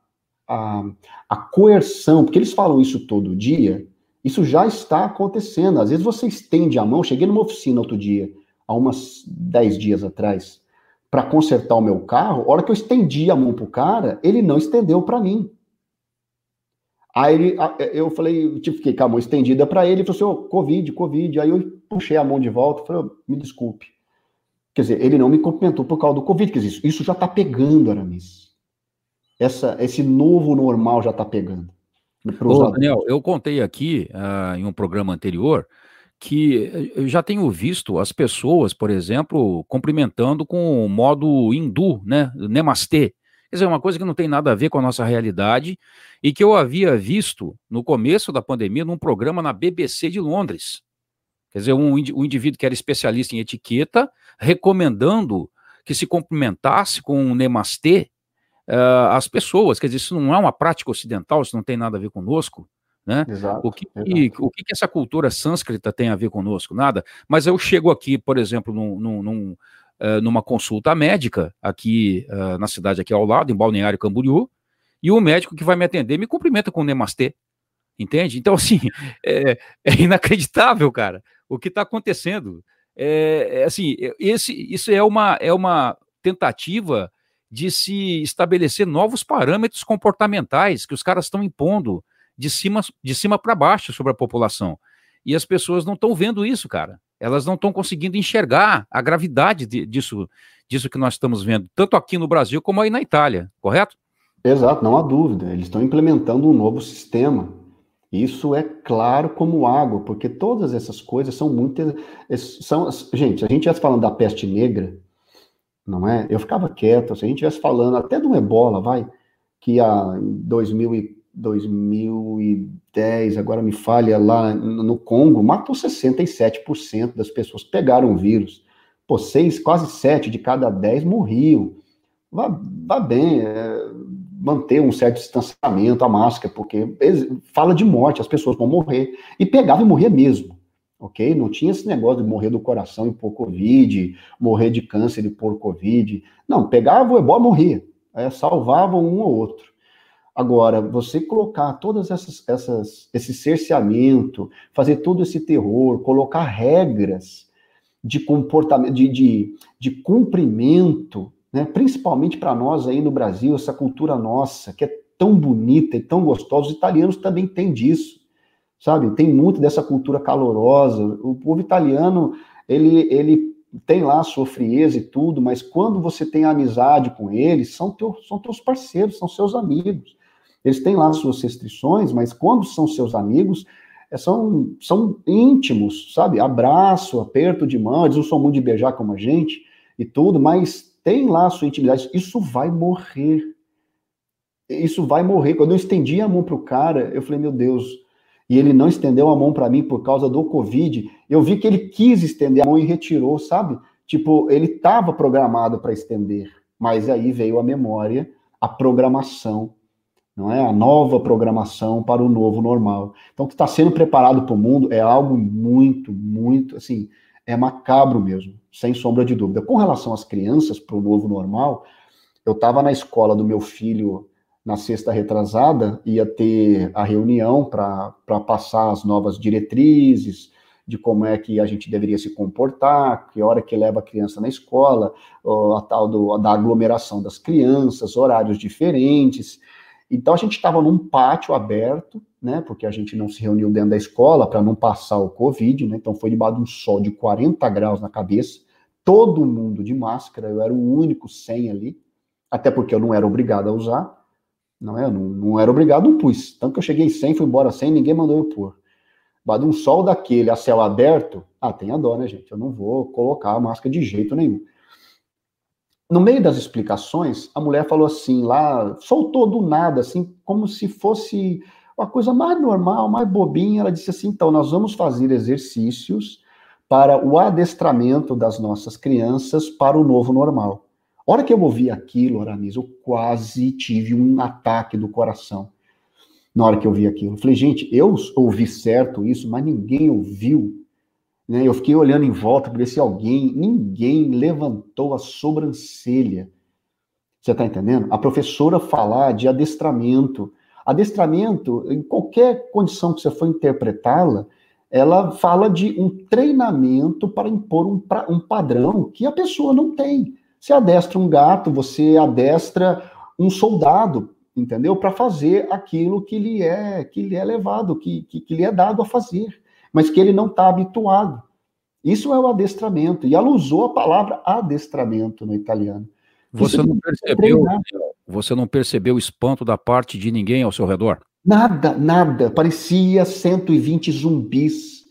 a, a coerção, porque eles falam isso todo dia, isso já está acontecendo. Às vezes você estende a mão. Cheguei numa oficina outro dia, há umas 10 dias atrás, para consertar o meu carro. A hora que eu estendi a mão para o cara, ele não estendeu para mim. Aí eu falei, eu fiquei com a mão estendida para ele, ele falou assim, oh, Covid, Covid. Aí eu puxei a mão de volta, falei, oh, me desculpe. Quer dizer, ele não me cumprimentou por causa do Covid. Quer dizer, isso já está pegando, Aramis. Essa, esse novo normal já está pegando. Ô, Daniel, eu contei aqui uh, em um programa anterior que eu já tenho visto as pessoas, por exemplo, cumprimentando com o modo hindu, né? Namastê. Quer dizer, uma coisa que não tem nada a ver com a nossa realidade e que eu havia visto no começo da pandemia num programa na BBC de Londres. Quer dizer, um, um indivíduo que era especialista em etiqueta recomendando que se cumprimentasse com um namastê uh, as pessoas. Quer dizer, isso não é uma prática ocidental, isso não tem nada a ver conosco. Né? Exato, o, que, exato. o que essa cultura sânscrita tem a ver conosco? Nada. Mas eu chego aqui, por exemplo, num, num, num, uh, numa consulta médica, aqui uh, na cidade aqui ao lado, em Balneário Camboriú, e o médico que vai me atender me cumprimenta com o Nemastê. Entende? Então, assim, [laughs] é, é inacreditável, cara, o que está acontecendo. É, é, assim, esse, isso é uma, é uma tentativa de se estabelecer novos parâmetros comportamentais que os caras estão impondo de cima, de cima para baixo sobre a população. E as pessoas não estão vendo isso, cara. Elas não estão conseguindo enxergar a gravidade de, disso, disso que nós estamos vendo, tanto aqui no Brasil como aí na Itália, correto? Exato, não há dúvida. Eles estão implementando um novo sistema. Isso é claro como água, porque todas essas coisas são muitas. São, gente, a gente já falando da peste negra, não é? Eu ficava quieto, se a gente estivesse falando até do ebola, vai, que a, em 2000 e, 2010, agora me falha, lá no Congo, matou 67% das pessoas que pegaram o vírus. Pô, seis, quase sete de cada dez morriam. Vá, vá bem, é, manter um certo distanciamento, a máscara, porque fala de morte, as pessoas vão morrer. E pegava e morria mesmo, ok? Não tinha esse negócio de morrer do coração e por Covid, morrer de câncer e por Covid. Não, pegava o ebola morria. É, salvava um ou outro. Agora, você colocar todas essas, essas esse cerceamento, fazer todo esse terror, colocar regras de comportamento, de, de, de cumprimento, né? principalmente para nós aí no Brasil, essa cultura nossa, que é tão bonita e tão gostosa, os italianos também têm disso, sabe? Tem muito dessa cultura calorosa. O povo italiano, ele, ele tem lá a sua frieza e tudo, mas quando você tem amizade com eles, são, teu, são teus parceiros, são seus amigos. Eles têm lá suas restrições, mas quando são seus amigos, é, são, são íntimos, sabe? Abraço, aperto de mão, eles não são muito de beijar como a gente e tudo, mas tem lá a sua intimidade. Isso vai morrer. Isso vai morrer. Quando eu estendi a mão para o cara, eu falei, meu Deus. E ele não estendeu a mão para mim por causa do Covid. Eu vi que ele quis estender a mão e retirou, sabe? Tipo, ele estava programado para estender, mas aí veio a memória, a programação não é? A nova programação para o novo normal. Então, o que está sendo preparado para o mundo é algo muito, muito, assim, é macabro mesmo, sem sombra de dúvida. Com relação às crianças para o novo normal, eu estava na escola do meu filho na sexta retrasada, ia ter a reunião para passar as novas diretrizes de como é que a gente deveria se comportar, que hora que leva a criança na escola, a tal do, da aglomeração das crianças, horários diferentes. Então a gente estava num pátio aberto, né? Porque a gente não se reuniu dentro da escola para não passar o Covid, né? Então foi debaixo de um sol de 40 graus na cabeça, todo mundo de máscara, eu era o único sem ali, até porque eu não era obrigado a usar, não é? Eu não, não era obrigado, não pus. Tanto que eu cheguei sem, fui embora sem, ninguém mandou eu pôr. De um sol daquele a céu aberto, ah, tem a dó, né, gente? Eu não vou colocar a máscara de jeito nenhum. No meio das explicações, a mulher falou assim, lá, soltou do nada, assim, como se fosse uma coisa mais normal, mais bobinha. Ela disse assim: então, nós vamos fazer exercícios para o adestramento das nossas crianças para o novo normal. A hora que eu ouvi aquilo, Aramis, eu quase tive um ataque do coração. Na hora que eu vi aquilo, eu falei, gente, eu ouvi certo isso, mas ninguém ouviu né? Eu fiquei olhando em volta para ver se alguém, ninguém levantou a sobrancelha. Você está entendendo? A professora falar de adestramento. Adestramento, em qualquer condição que você for interpretá-la, ela fala de um treinamento para impor um, pra, um padrão que a pessoa não tem. Você adestra um gato, você adestra um soldado, entendeu? Para fazer aquilo que lhe é que lhe é levado, que, que, que lhe é dado a fazer mas que ele não está habituado. Isso é o adestramento. E ela usou a palavra adestramento no italiano. Você, não percebeu, você não percebeu o espanto da parte de ninguém ao seu redor? Nada, nada. Parecia 120 zumbis.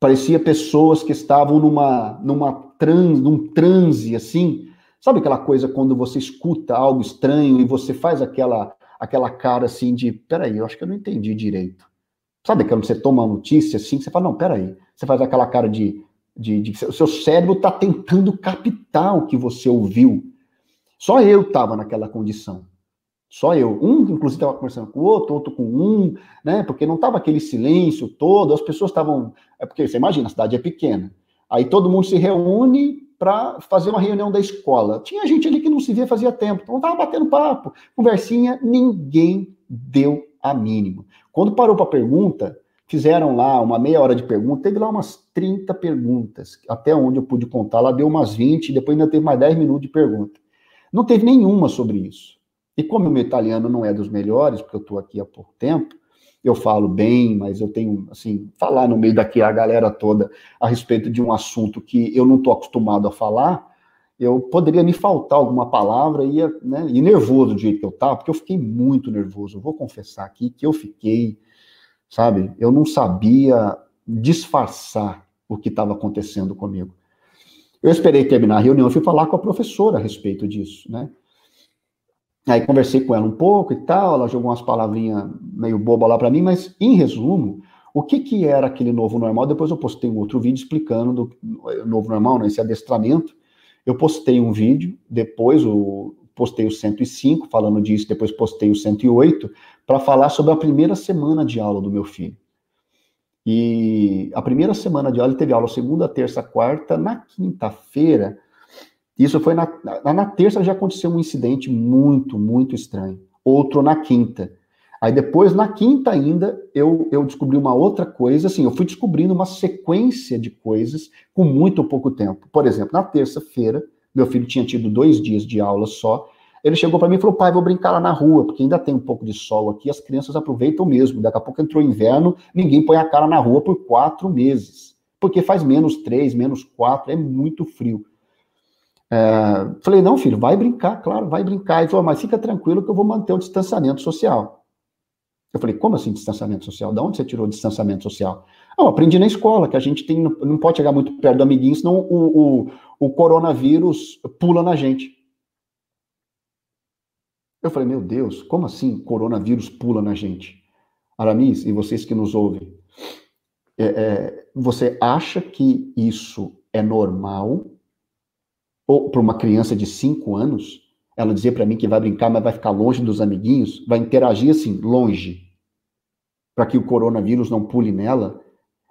Parecia pessoas que estavam numa, numa trans, num transe assim. Sabe aquela coisa quando você escuta algo estranho e você faz aquela aquela cara assim de, peraí, eu acho que eu não entendi direito. Sabe quando você toma uma notícia assim, você fala, não, peraí. Você faz aquela cara de. de, de o seu cérebro está tentando captar o que você ouviu. Só eu estava naquela condição. Só eu. Um, inclusive, estava conversando com o outro, outro com um, né? Porque não estava aquele silêncio todo, as pessoas estavam. É porque você imagina, a cidade é pequena. Aí todo mundo se reúne para fazer uma reunião da escola. Tinha gente ali que não se via fazia tempo, então estava batendo papo, conversinha, ninguém deu a mínima. Quando parou para pergunta, fizeram lá uma meia hora de pergunta, teve lá umas 30 perguntas, até onde eu pude contar, lá deu umas 20, depois ainda teve mais 10 minutos de pergunta. Não teve nenhuma sobre isso. E como o meu italiano não é dos melhores, porque eu estou aqui há pouco tempo, eu falo bem, mas eu tenho, assim, falar no meio daqui a galera toda a respeito de um assunto que eu não estou acostumado a falar, eu poderia me faltar alguma palavra e, né, e nervoso do jeito que eu estava, porque eu fiquei muito nervoso. Eu vou confessar aqui que eu fiquei, sabe, eu não sabia disfarçar o que estava acontecendo comigo. Eu esperei terminar a reunião, e fui falar com a professora a respeito disso, né? Aí conversei com ela um pouco e tal, ela jogou umas palavrinhas meio boba lá para mim, mas em resumo, o que, que era aquele novo normal? Depois eu postei um outro vídeo explicando do novo normal, né, esse adestramento. Eu postei um vídeo, depois o, postei o 105 falando disso, depois postei o 108 para falar sobre a primeira semana de aula do meu filho. E a primeira semana de aula ele teve aula segunda, terça, quarta, na quinta-feira. Isso foi na, na, na terça já aconteceu um incidente muito, muito estranho. Outro na quinta. Aí depois, na quinta ainda, eu, eu descobri uma outra coisa, assim, eu fui descobrindo uma sequência de coisas com muito pouco tempo. Por exemplo, na terça-feira, meu filho tinha tido dois dias de aula só, ele chegou para mim e falou, pai, vou brincar lá na rua, porque ainda tem um pouco de sol aqui, as crianças aproveitam mesmo, daqui a pouco entrou inverno, ninguém põe a cara na rua por quatro meses, porque faz menos três, menos quatro, é muito frio. É, falei, não, filho, vai brincar, claro, vai brincar. Ele falou, mas fica tranquilo que eu vou manter o distanciamento social. Eu falei, como assim distanciamento social? De onde você tirou distanciamento social? Não, aprendi na escola, que a gente tem, não pode chegar muito perto do amiguinho, senão o, o, o coronavírus pula na gente. Eu falei, meu Deus, como assim coronavírus pula na gente? Aramis, e vocês que nos ouvem, é, é, você acha que isso é normal? Ou para uma criança de 5 anos, ela dizer para mim que vai brincar, mas vai ficar longe dos amiguinhos, vai interagir assim, longe para que o coronavírus não pule nela.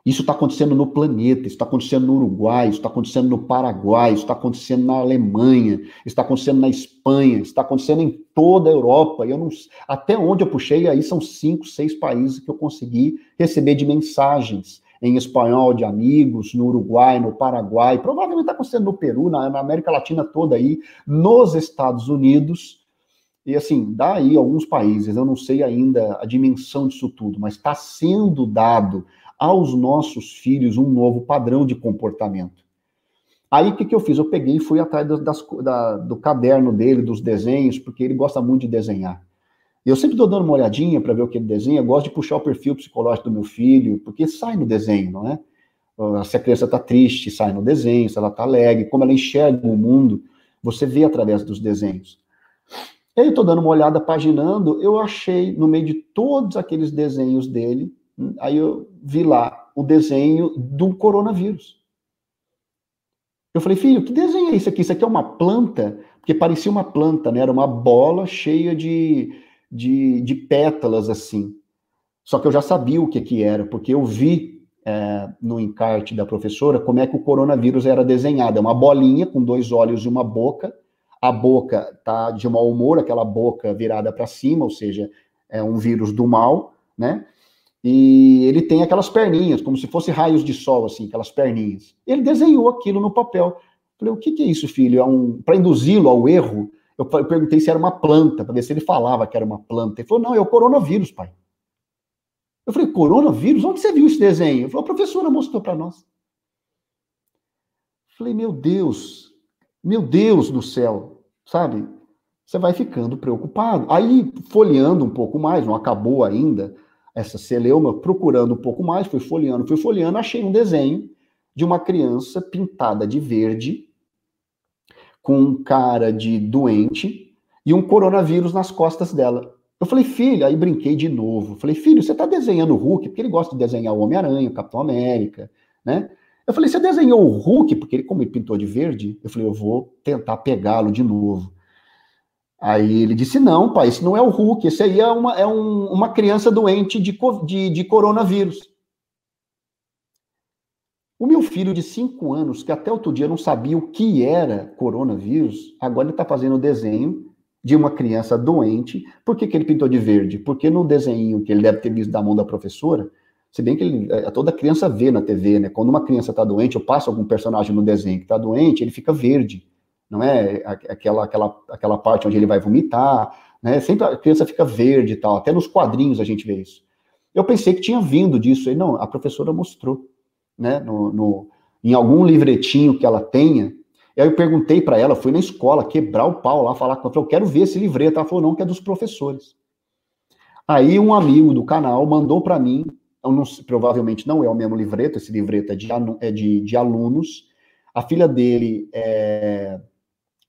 Isso está acontecendo no planeta, isso está acontecendo no Uruguai, isso está acontecendo no Paraguai, isso está acontecendo na Alemanha, está acontecendo na Espanha, está acontecendo em toda a Europa. Eu não, até onde eu puxei, aí são cinco, seis países que eu consegui receber de mensagens em espanhol de amigos, no Uruguai, no Paraguai, provavelmente está acontecendo no Peru, na, na América Latina toda aí, nos Estados Unidos, e assim, dá aí alguns países, eu não sei ainda a dimensão disso tudo, mas está sendo dado aos nossos filhos um novo padrão de comportamento. Aí o que, que eu fiz? Eu peguei e fui atrás do, das, da, do caderno dele, dos desenhos, porque ele gosta muito de desenhar. Eu sempre estou dando uma olhadinha para ver o que ele desenha, gosto de puxar o perfil psicológico do meu filho, porque sai no desenho, não é? Se a criança está triste, sai no desenho, se ela está alegre, como ela enxerga o mundo, você vê através dos desenhos. Aí eu estou dando uma olhada, paginando, eu achei, no meio de todos aqueles desenhos dele, hum, aí eu vi lá o desenho do coronavírus. Eu falei, filho, que desenho é isso aqui? Isso aqui é uma planta? Porque parecia uma planta, né? Era uma bola cheia de, de, de pétalas, assim. Só que eu já sabia o que, que era, porque eu vi é, no encarte da professora como é que o coronavírus era desenhado. É uma bolinha com dois olhos e uma boca, a boca tá de mau humor, aquela boca virada para cima, ou seja, é um vírus do mal, né? E ele tem aquelas perninhas, como se fosse raios de sol, assim, aquelas perninhas. Ele desenhou aquilo no papel. Falei, o que, que é isso, filho? É um para induzi-lo ao erro. Eu perguntei se era uma planta, para ver se ele falava que era uma planta. Ele falou, não, é o coronavírus, pai. Eu falei, coronavírus? Onde você viu esse desenho? Ele falou, a professora mostrou para nós. Falei, meu Deus, meu Deus do céu sabe? Você vai ficando preocupado. Aí, folheando um pouco mais, não acabou ainda essa celeuma, procurando um pouco mais, fui folheando, fui folheando, achei um desenho de uma criança pintada de verde, com um cara de doente e um coronavírus nas costas dela. Eu falei, filho, aí brinquei de novo. Falei, filho, você está desenhando o Hulk, porque ele gosta de desenhar o Homem-Aranha, o Capitão América, né? Eu falei, você desenhou o Hulk, porque ele, como ele pintou de verde, eu falei, eu vou tentar pegá-lo de novo. Aí ele disse, não, pai, esse não é o Hulk, esse aí é uma, é um, uma criança doente de, de, de coronavírus. O meu filho de cinco anos, que até outro dia não sabia o que era coronavírus, agora ele está fazendo o desenho de uma criança doente. Por que, que ele pintou de verde? Porque no desenho que ele deve ter visto da mão da professora, se bem que ele, é, toda criança vê na TV, né? Quando uma criança está doente, eu passo algum personagem no desenho que está doente, ele fica verde, não é? Aquela, aquela, aquela parte onde ele vai vomitar, né? Sempre a criança fica verde e tal. Até nos quadrinhos a gente vê isso. Eu pensei que tinha vindo disso, e não, a professora mostrou, né? No, no em algum livretinho que ela tenha. Aí eu perguntei para ela, fui na escola quebrar o pau lá, falar com ela, eu quero ver esse livreto. Ela falou, não, que é dos professores. Aí um amigo do canal mandou para mim não, provavelmente não é o mesmo livreto, esse livreto é de, é de, de alunos. A filha dele é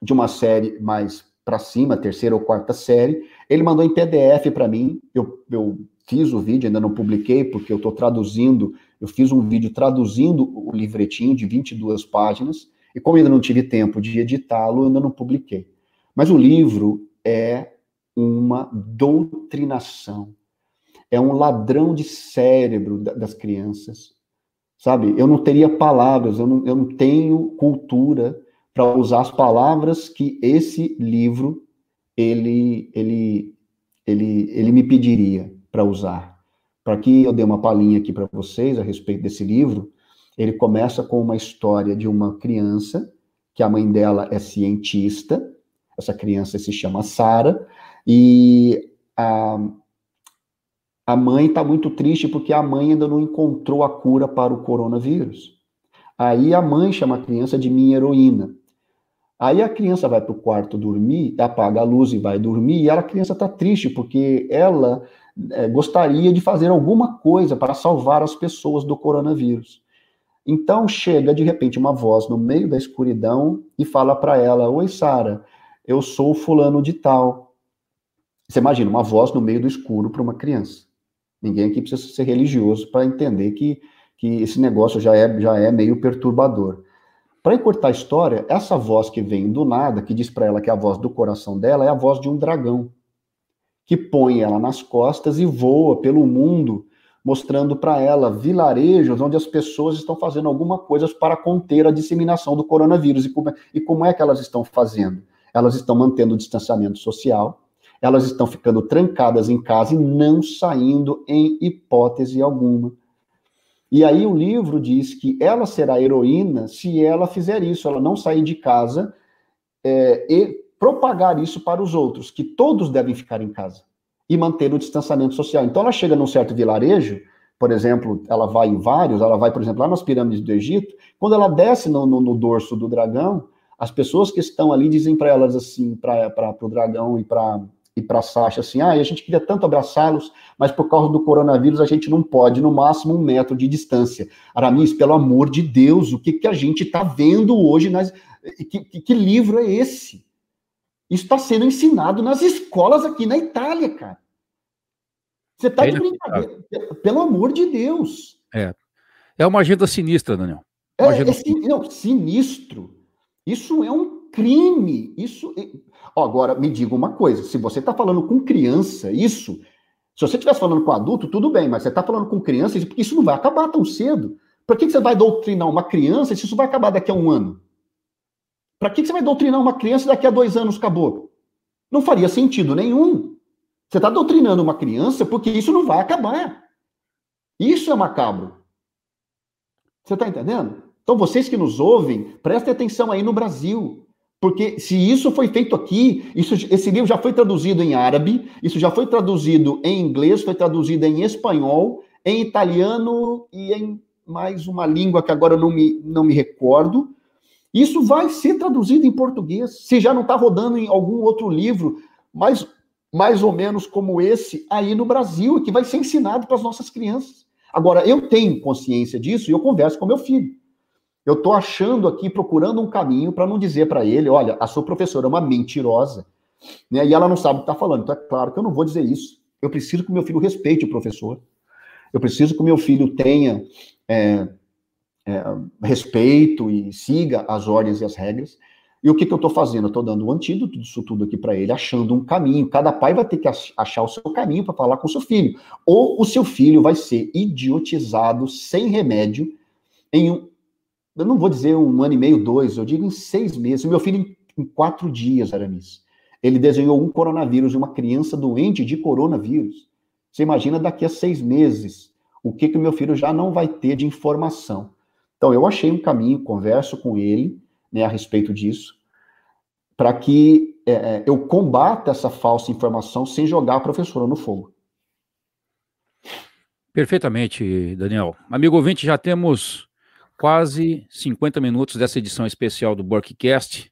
de uma série mais para cima, terceira ou quarta série. Ele mandou em PDF para mim, eu, eu fiz o vídeo, ainda não publiquei, porque eu estou traduzindo, eu fiz um vídeo traduzindo o livretinho de 22 páginas, e como ainda não tive tempo de editá-lo, ainda não publiquei. Mas o livro é uma doutrinação, é um ladrão de cérebro das crianças, sabe? Eu não teria palavras, eu não, eu não tenho cultura para usar as palavras que esse livro ele ele ele ele me pediria para usar. Para que eu dê uma palhinha aqui para vocês a respeito desse livro, ele começa com uma história de uma criança que a mãe dela é cientista. Essa criança se chama Sara e a a mãe está muito triste porque a mãe ainda não encontrou a cura para o coronavírus. Aí a mãe chama a criança de minha heroína. Aí a criança vai para o quarto dormir, apaga a luz e vai dormir, e a criança está triste, porque ela é, gostaria de fazer alguma coisa para salvar as pessoas do coronavírus. Então chega de repente uma voz no meio da escuridão e fala para ela: Oi, Sara, eu sou fulano de tal. Você imagina uma voz no meio do escuro para uma criança. Ninguém aqui precisa ser religioso para entender que, que esse negócio já é, já é meio perturbador. Para encurtar a história, essa voz que vem do nada, que diz para ela que é a voz do coração dela, é a voz de um dragão, que põe ela nas costas e voa pelo mundo, mostrando para ela vilarejos onde as pessoas estão fazendo alguma coisa para conter a disseminação do coronavírus. E como, é, e como é que elas estão fazendo? Elas estão mantendo o distanciamento social, elas estão ficando trancadas em casa e não saindo em hipótese alguma. E aí o livro diz que ela será heroína se ela fizer isso, ela não sair de casa é, e propagar isso para os outros, que todos devem ficar em casa e manter o distanciamento social. Então ela chega num certo vilarejo, por exemplo, ela vai em vários, ela vai, por exemplo, lá nas pirâmides do Egito, quando ela desce no, no, no dorso do dragão, as pessoas que estão ali dizem para elas assim, para o dragão e para e para Sasha assim, ah, a gente queria tanto abraçá-los, mas por causa do coronavírus a gente não pode, no máximo um metro de distância. Aramis, pelo amor de Deus, o que, que a gente está vendo hoje? Nas... Que, que, que livro é esse? Isso está sendo ensinado nas escolas aqui na Itália, cara. Você está de brincadeira. Pelo amor de Deus. É. É uma agenda sinistra, Daniel. É, agenda é, é não, sinistro. Isso é um crime. Isso. Ó, agora, me diga uma coisa: se você está falando com criança, isso. Se você estivesse falando com adulto, tudo bem, mas você está falando com criança, porque isso não vai acabar tão cedo. Para que, que você vai doutrinar uma criança se isso vai acabar daqui a um ano? Para que, que você vai doutrinar uma criança daqui a dois anos acabou? Não faria sentido nenhum. Você está doutrinando uma criança porque isso não vai acabar. Isso é macabro. Você está entendendo? Então, vocês que nos ouvem, prestem atenção aí no Brasil. Porque se isso foi feito aqui, isso, esse livro já foi traduzido em árabe, isso já foi traduzido em inglês, foi traduzido em espanhol, em italiano e em mais uma língua que agora eu não me, não me recordo. Isso vai ser traduzido em português. Se já não está rodando em algum outro livro, mais, mais ou menos como esse, aí no Brasil, que vai ser ensinado para as nossas crianças. Agora, eu tenho consciência disso e eu converso com meu filho. Eu estou achando aqui, procurando um caminho para não dizer para ele, olha, a sua professora é uma mentirosa, né? E ela não sabe o que está falando. Então é claro que eu não vou dizer isso. Eu preciso que meu filho respeite o professor. Eu preciso que meu filho tenha é, é, respeito e siga as ordens e as regras. E o que, que eu estou fazendo? Eu estou dando um antídoto disso tudo aqui para ele, achando um caminho. Cada pai vai ter que achar o seu caminho para falar com o seu filho. Ou o seu filho vai ser idiotizado sem remédio em um, eu não vou dizer um ano e meio, dois, eu digo em seis meses. O meu filho, em quatro dias, Aramis, ele desenhou um coronavírus, uma criança doente de coronavírus. Você imagina daqui a seis meses o que, que o meu filho já não vai ter de informação. Então, eu achei um caminho, converso com ele né, a respeito disso, para que é, é, eu combata essa falsa informação sem jogar a professora no fogo. Perfeitamente, Daniel. Amigo ouvinte, já temos quase 50 minutos dessa edição especial do Burkcast.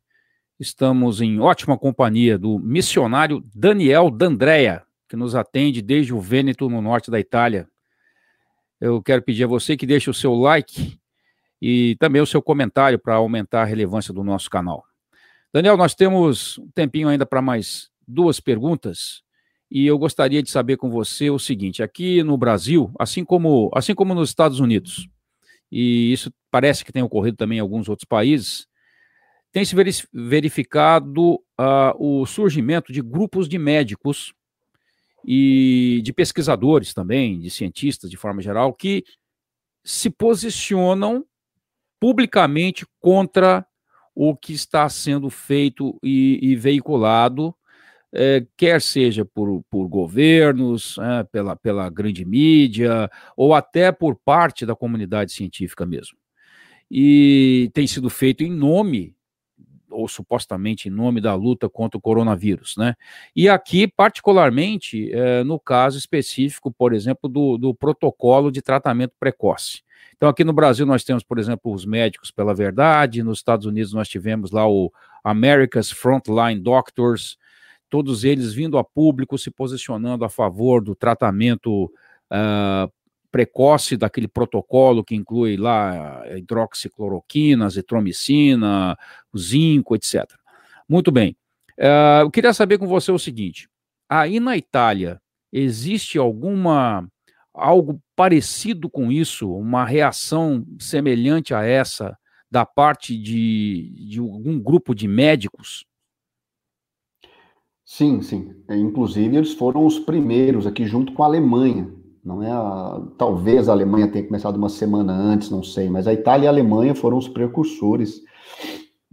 Estamos em ótima companhia do missionário Daniel D'Andrea, que nos atende desde o Vêneto, no norte da Itália. Eu quero pedir a você que deixe o seu like e também o seu comentário para aumentar a relevância do nosso canal. Daniel, nós temos um tempinho ainda para mais duas perguntas. E eu gostaria de saber com você o seguinte: aqui no Brasil, assim como, assim como nos Estados Unidos, e isso parece que tem ocorrido também em alguns outros países, tem se verificado uh, o surgimento de grupos de médicos e de pesquisadores também, de cientistas de forma geral, que se posicionam publicamente contra o que está sendo feito e, e veiculado, é, quer seja por, por governos, é, pela, pela grande mídia, ou até por parte da comunidade científica mesmo. E tem sido feito em nome ou supostamente em nome da luta contra o coronavírus, né? E aqui, particularmente, é, no caso específico, por exemplo, do, do protocolo de tratamento precoce. Então, aqui no Brasil, nós temos, por exemplo, os médicos pela verdade, nos Estados Unidos, nós tivemos lá o America's Frontline Doctors, todos eles vindo a público, se posicionando a favor do tratamento uh, precoce daquele protocolo que inclui lá a hidroxicloroquina, azitromicina, zinco, etc. Muito bem. Uh, eu queria saber com você o seguinte: aí na Itália existe alguma algo parecido com isso, uma reação semelhante a essa da parte de, de algum grupo de médicos? Sim, sim. Inclusive, eles foram os primeiros aqui, junto com a Alemanha, não é a, talvez a Alemanha tenha começado uma semana antes, não sei, mas a Itália e a Alemanha foram os precursores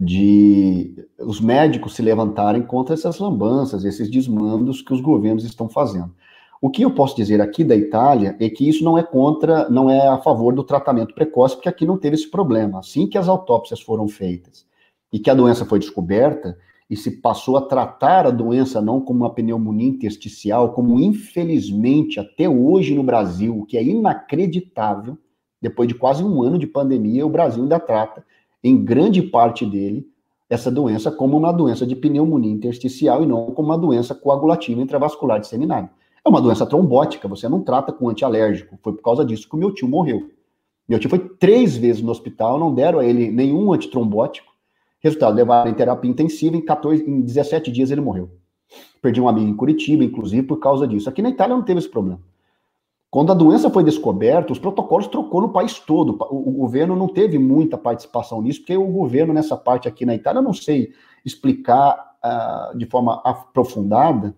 de os médicos se levantarem contra essas lambanças, esses desmandos que os governos estão fazendo. O que eu posso dizer aqui da Itália é que isso não é contra, não é a favor do tratamento precoce, porque aqui não teve esse problema. Assim que as autópsias foram feitas e que a doença foi descoberta, e se passou a tratar a doença não como uma pneumonia intersticial, como infelizmente até hoje no Brasil, o que é inacreditável, depois de quase um ano de pandemia, o Brasil ainda trata, em grande parte dele, essa doença como uma doença de pneumonia intersticial e não como uma doença coagulativa intravascular disseminada. É uma doença trombótica, você não trata com antialérgico. Foi por causa disso que o meu tio morreu. Meu tio foi três vezes no hospital, não deram a ele nenhum antitrombótico, Resultado, levaram em terapia intensiva, em, 14, em 17 dias ele morreu. Perdi um amigo em Curitiba, inclusive, por causa disso. Aqui na Itália não teve esse problema. Quando a doença foi descoberta, os protocolos trocou no país todo. O, o, governo não teve muita participação nisso, porque o governo nessa parte aqui na Itália, eu não sei explicar uh, de forma aprofundada,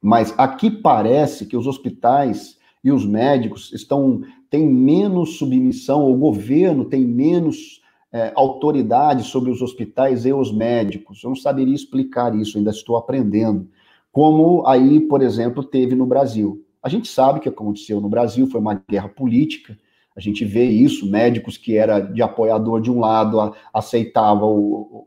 mas aqui parece que os hospitais e os médicos estão têm menos submissão, o governo tem menos é, autoridade sobre os hospitais e os médicos. Eu não saberia explicar isso, ainda estou aprendendo. Como aí, por exemplo, teve no Brasil. A gente sabe que aconteceu no Brasil, foi uma guerra política. A gente vê isso, médicos que era de apoiador de um lado a, aceitava o,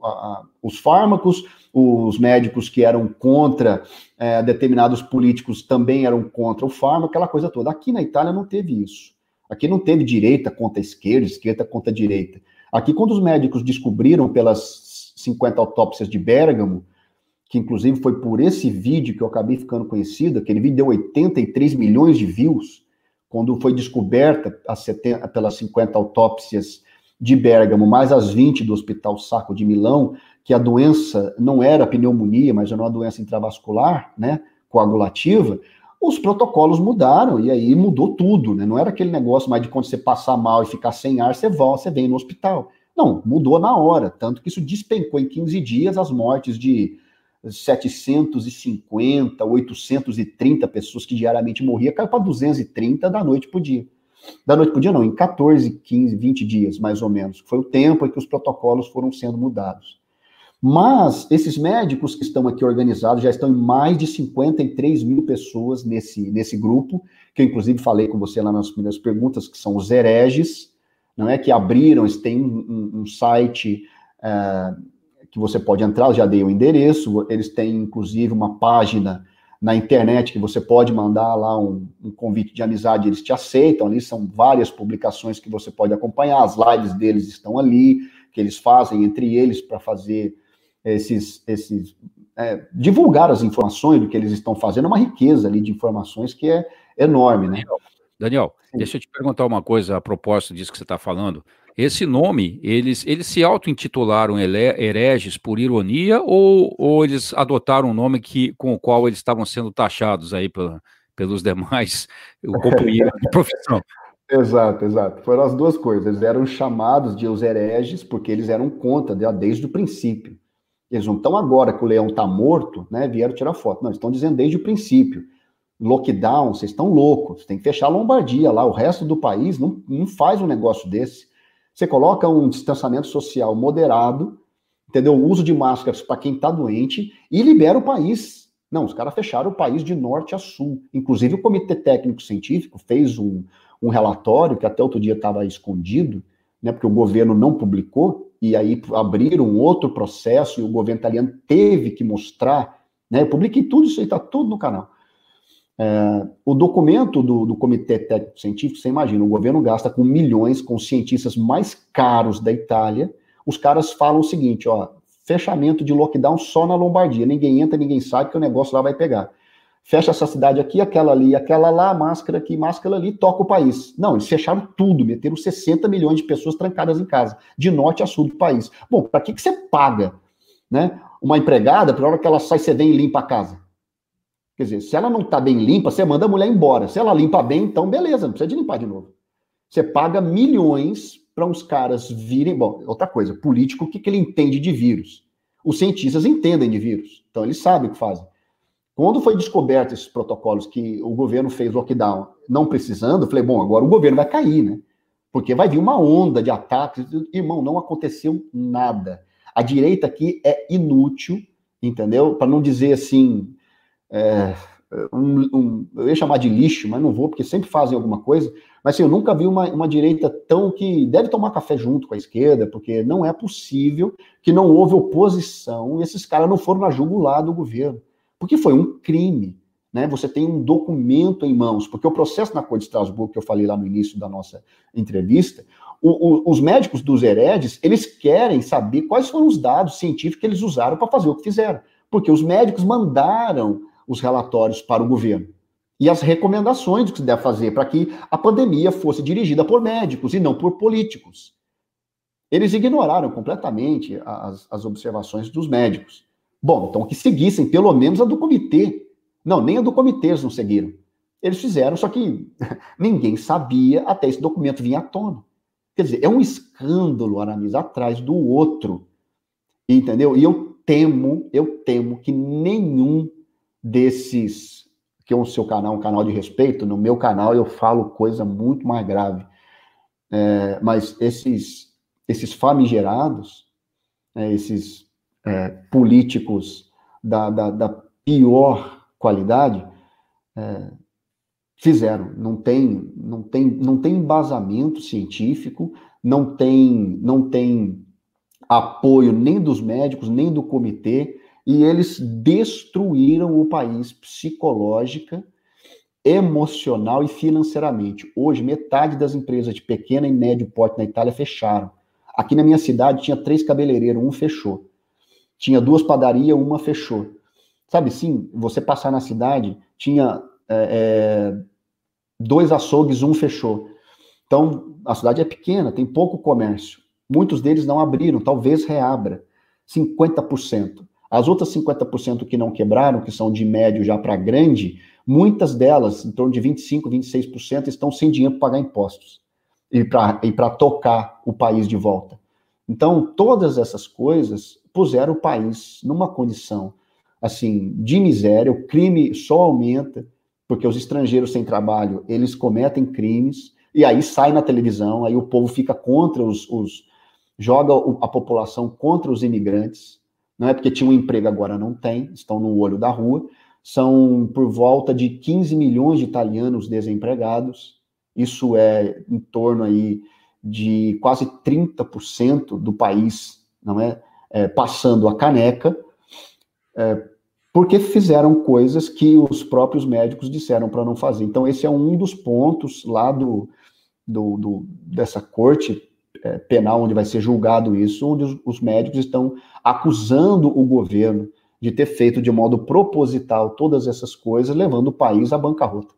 os fármacos, os médicos que eram contra é, determinados políticos também eram contra o fármaco, aquela coisa toda. Aqui na Itália não teve isso. Aqui não teve direita contra esquerda, esquerda contra direita. Aqui, quando os médicos descobriram pelas 50 autópsias de Bergamo, que inclusive foi por esse vídeo que eu acabei ficando conhecido, aquele vídeo deu 83 milhões de views, quando foi descoberta 70, pelas 50 autópsias de Bergamo, mais as 20 do Hospital Sacco de Milão, que a doença não era pneumonia, mas era uma doença intravascular, né, coagulativa, os protocolos mudaram e aí mudou tudo, né? Não era aquele negócio mais de quando você passar mal e ficar sem ar, você volta, você vem no hospital. Não, mudou na hora, tanto que isso despencou em 15 dias as mortes de 750, 830 pessoas que diariamente morriam, caiu para 230 da noite para o dia. Da noite para o dia, não, em 14, 15, 20 dias, mais ou menos. Foi o tempo em que os protocolos foram sendo mudados. Mas esses médicos que estão aqui organizados já estão em mais de 53 mil pessoas nesse, nesse grupo, que eu inclusive falei com você lá nas primeiras perguntas, que são os hereges, não é? Que abriram, eles têm um, um site é, que você pode entrar, já dei o endereço, eles têm inclusive uma página na internet que você pode mandar lá um, um, convite de amizade, eles te aceitam, ali são várias publicações que você pode acompanhar, as lives deles estão ali, que eles fazem entre eles para fazer esses, esses é, divulgar as informações do que eles estão fazendo, é uma riqueza ali de informações que é enorme, né? Daniel, Daniel deixa eu te perguntar uma coisa a propósito disso que você está falando. esse nome, eles, eles se auto-intitularam hereges por ironia ou, ou eles adotaram um nome que, com o qual eles estavam sendo taxados aí pela, pelos demais companheiros de profissão? [laughs] Exato, exato. Foram as duas coisas. Eles eram chamados de os hereges porque eles eram contra desde o princípio. Eles não estão agora que o leão está morto, né? Vieram tirar foto. Não, eles estão dizendo desde o princípio. Lockdown, vocês estão loucos, tem que fechar a Lombardia lá, o resto do país não, não faz um negócio desse. Você coloca um distanciamento social moderado, entendeu? O uso de máscaras para quem está doente e libera o país. Não, os caras fecharam o país de norte a sul. Inclusive, o Comitê Técnico Científico fez um, um relatório que até outro dia estava escondido, né, porque o governo não publicou, e aí abriram um outro processo e o governo italiano teve que mostrar. Né, eu publiquei tudo isso aí, está tudo no canal. É, o documento do, do Comitê Técnico Científico, você imagina, o governo gasta com milhões, com cientistas mais caros da Itália. Os caras falam o seguinte: ó, fechamento de lockdown só na Lombardia. Ninguém entra, ninguém sabe que o negócio lá vai pegar. Fecha essa cidade aqui, aquela ali, aquela lá, máscara aqui, máscara ali, toca o país. Não, eles fecharam tudo, meteram 60 milhões de pessoas trancadas em casa, de norte a sul do país. Bom, para que, que você paga né, uma empregada para hora que ela sai, você vem e limpa a casa? Quer dizer, se ela não está bem limpa, você manda a mulher embora. Se ela limpa bem, então beleza, não precisa de limpar de novo. Você paga milhões para uns caras virem. Bom, outra coisa, político, o que, que ele entende de vírus? Os cientistas entendem de vírus, então eles sabem o que fazem. Quando foi descoberto esses protocolos que o governo fez lockdown não precisando, falei, bom, agora o governo vai cair, né? Porque vai vir uma onda de ataques. Irmão, não aconteceu nada. A direita aqui é inútil, entendeu? Para não dizer assim, é, um, um, eu ia chamar de lixo, mas não vou, porque sempre fazem alguma coisa. Mas assim, eu nunca vi uma, uma direita tão que deve tomar café junto com a esquerda, porque não é possível que não houve oposição e esses caras não foram na jugular do governo. Porque foi um crime. Né? Você tem um documento em mãos, porque o processo na Corte de Estrasburgo, que eu falei lá no início da nossa entrevista, o, o, os médicos dos heredes, eles querem saber quais foram os dados científicos que eles usaram para fazer o que fizeram. Porque os médicos mandaram os relatórios para o governo e as recomendações que se deve fazer para que a pandemia fosse dirigida por médicos e não por políticos. Eles ignoraram completamente as, as observações dos médicos. Bom, então que seguissem pelo menos a do comitê. Não, nem a do comitê eles não seguiram. Eles fizeram, só que [laughs] ninguém sabia até esse documento vir à tona. Quer dizer, é um escândalo, Aramis, atrás do outro. Entendeu? E eu temo, eu temo que nenhum desses, que é o seu canal, um canal de respeito, no meu canal eu falo coisa muito mais grave. É, mas esses, esses famigerados, é, esses é, políticos da, da, da, pior qualidade, é, fizeram. Não tem, não, tem, não tem embasamento científico, não tem, não tem apoio nem dos médicos, nem do comitê, e eles destruíram o país psicológica, emocional e financeiramente. Hoje, metade das empresas de pequena e médio porte na Itália fecharam. Aqui na minha cidade tinha três cabeleireiros, um fechou. Tinha duas padarias, uma fechou. Sabe, sim, você passar na cidade, tinha é, é, dois açougues, um fechou. Então, a cidade é pequena, tem pouco comércio. Muitos deles não abriram, talvez reabra. 50%. As outras 50% que não quebraram, que são de médio já para grande, muitas delas, em torno de 25%, 26%, estão sem dinheiro para pagar impostos e para tocar o país de volta. Então, todas essas coisas puseram o país numa condição assim de miséria, o crime só aumenta, porque os estrangeiros sem trabalho, eles cometem crimes, e aí sai na televisão, aí o povo fica contra os, os joga a população contra os imigrantes, não é porque tinha um emprego, agora não tem, estão no olho da rua. São por volta de 15 milhões de italianos desempregados. Isso é em torno aí de quase 30% do país, não é? É? passando a caneca, é, porque fizeram coisas que os próprios médicos disseram para não fazer. Então, esse é um dos pontos lá do, do, do dessa corte é, penal, onde vai ser julgado isso, onde os, os médicos estão acusando o governo de ter feito de modo proposital todas essas coisas, levando o país à bancarrota.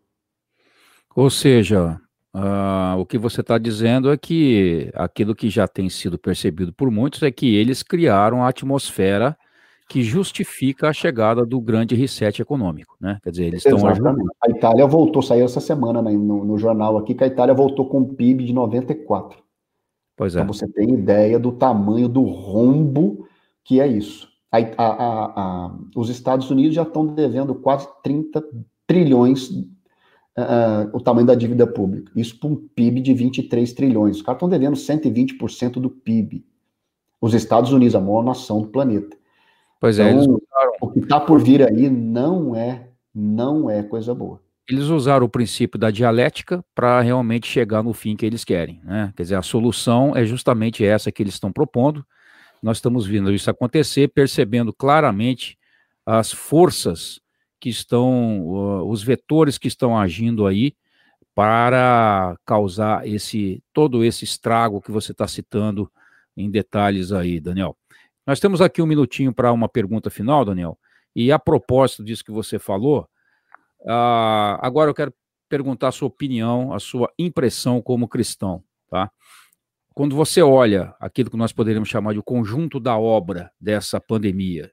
Ou seja, Uh, o que você está dizendo é que aquilo que já tem sido percebido por muitos é que eles criaram a atmosfera que justifica a chegada do grande reset econômico, né? Quer dizer, eles estão ajudando. A Itália voltou, saiu essa semana né, no, no, jornal aqui que a Itália voltou com um PIB de 94. Pois é. Então você tem ideia do tamanho do rombo que é isso. A, a, a, os Estados Unidos já estão devendo quase 30 trilhões uh, o tamanho da dívida pública. Isso para um PIB de 23 trilhões. Os caras estão devendo 120% do PIB. Os Estados Unidos, a maior nação do planeta. Pois é, então, o que está por vir aí não é, não é coisa boa. Eles usaram o princípio da dialética para realmente chegar no fim que eles querem. Né? Quer dizer, a solução é justamente essa que eles estão propondo. Nós estamos vendo isso acontecer, percebendo claramente as forças que estão, uh, os vetores que estão agindo aí para causar esse todo esse estrago que você está citando em detalhes aí, Daniel. Nós temos aqui um minutinho para uma pergunta final, Daniel. E a propósito disso que você falou, uh, agora eu quero perguntar a sua opinião, a sua impressão como cristão, tá? Quando você olha aquilo que nós poderíamos chamar de conjunto da obra dessa pandemia,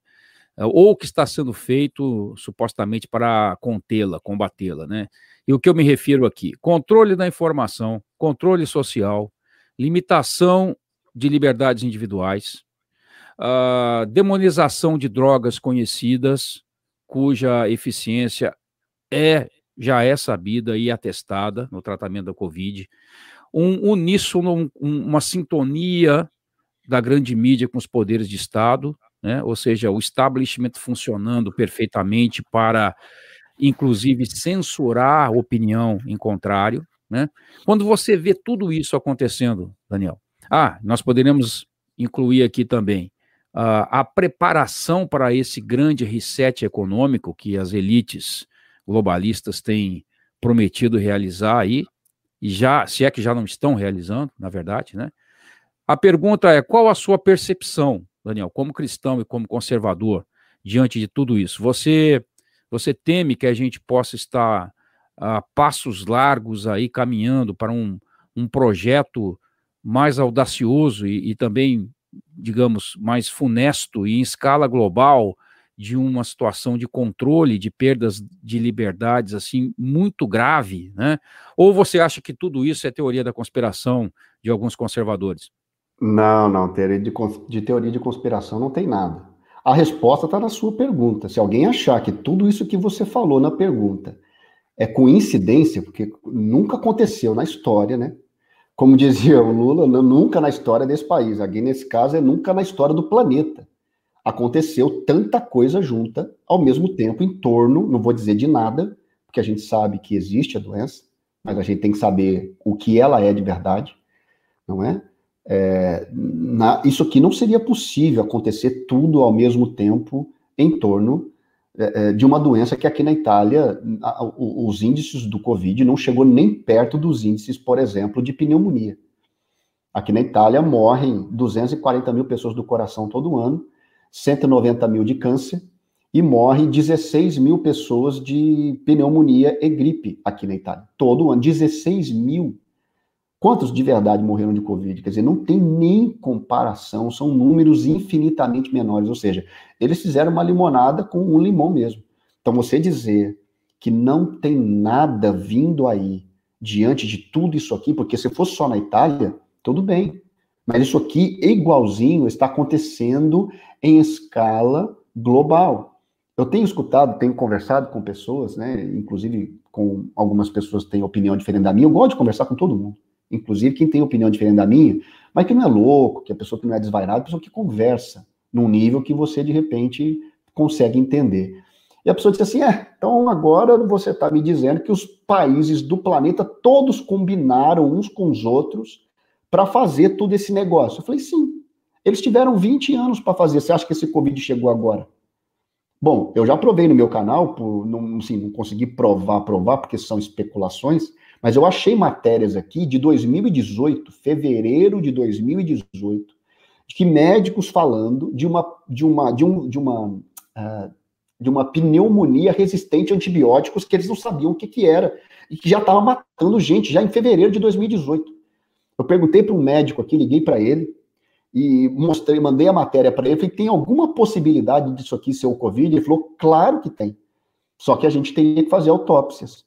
ou o que está sendo feito supostamente para contê-la, combatê-la, né? E o que eu me refiro aqui? Controle da informação, controle social, limitação de liberdades individuais, demonização de drogas conhecidas, cuja eficiência é já é sabida e atestada no tratamento da Covid, um uníssono, um, uma sintonia da grande mídia com os poderes de Estado, né? ou seja, o establishment funcionando perfeitamente para, inclusive, censurar a opinião em contrário. Né? Quando você vê tudo isso acontecendo, Daniel, ah, nós poderíamos incluir aqui também uh, a preparação para esse grande reset econômico que as elites globalistas têm prometido realizar aí, e já, se é que já não estão realizando, na verdade, né? A pergunta é: qual a sua percepção Daniel, como cristão e como conservador, diante de tudo isso, você você teme que a gente possa estar a passos largos aí caminhando para um, um projeto mais audacioso e, e também, digamos, mais funesto e em escala global de uma situação de controle de perdas de liberdades assim muito grave, né? Ou você acha que tudo isso é teoria da conspiração de alguns conservadores? Não, não, teoria de, de teoria de conspiração não tem nada. A resposta está na sua pergunta. Se alguém achar que tudo isso que você falou na pergunta é coincidência, porque nunca aconteceu na história, né? Como [laughs] dizia o Lula, nunca na história desse país. Aqui nesse caso é nunca na história do planeta. Aconteceu tanta coisa junta ao mesmo tempo em torno, não vou dizer de nada, porque a gente sabe que existe a doença, mas a gente tem que saber o que ela é de verdade, não é? É, na, isso aqui não seria possível acontecer tudo ao mesmo tempo em torno é, é de uma doença que aqui na Itália a, os índices do Covid não chegou nem perto dos índices, por exemplo, de pneumonia. Aqui na Itália morrem 240 mil pessoas do coração todo ano, 190 mil de câncer e morrem 16 mil pessoas de pneumonia e gripe aqui na Itália. Todo ano, 16 mil Quantos de verdade morreram de Covid? Quer dizer, não tem nem comparação, são números infinitamente menores. Ou seja, eles fizeram uma limonada com um limão mesmo. Então, você dizer que não tem nada vindo aí diante de tudo isso aqui, porque se fosse só na Itália, tudo bem. Mas isso aqui, igualzinho, está acontecendo em escala global. Eu tenho escutado, tenho conversado com pessoas, né, inclusive com algumas pessoas que têm opinião diferente da minha, eu gosto de conversar com todo mundo inclusive quem tem opinião diferente da minha, mas que não é louco, que a pessoa que não é desvairada, a pessoa que conversa num nível que você de repente consegue entender. E a pessoa disse assim: é, então agora você está me dizendo que os países do planeta todos combinaram uns com os outros para fazer todo esse negócio. Eu falei: sim, eles tiveram 20 anos para fazer. Você acha que esse Covid chegou agora? Bom, eu já provei no meu canal, por não, assim, não consegui provar, provar, porque são especulações, mas eu achei matérias aqui de 2018, fevereiro de 2018, de que médicos falando de uma de uma de um de uma uh, de uma pneumonia resistente a antibióticos que eles não sabiam o que, que era e que já estava matando gente já em fevereiro de 2018. Eu perguntei para um médico aqui, liguei para ele e mostrei, mandei a matéria para ele, falei, tem alguma possibilidade disso aqui ser o Covid? Ele falou, claro que tem. Só que a gente teria que fazer autópsias.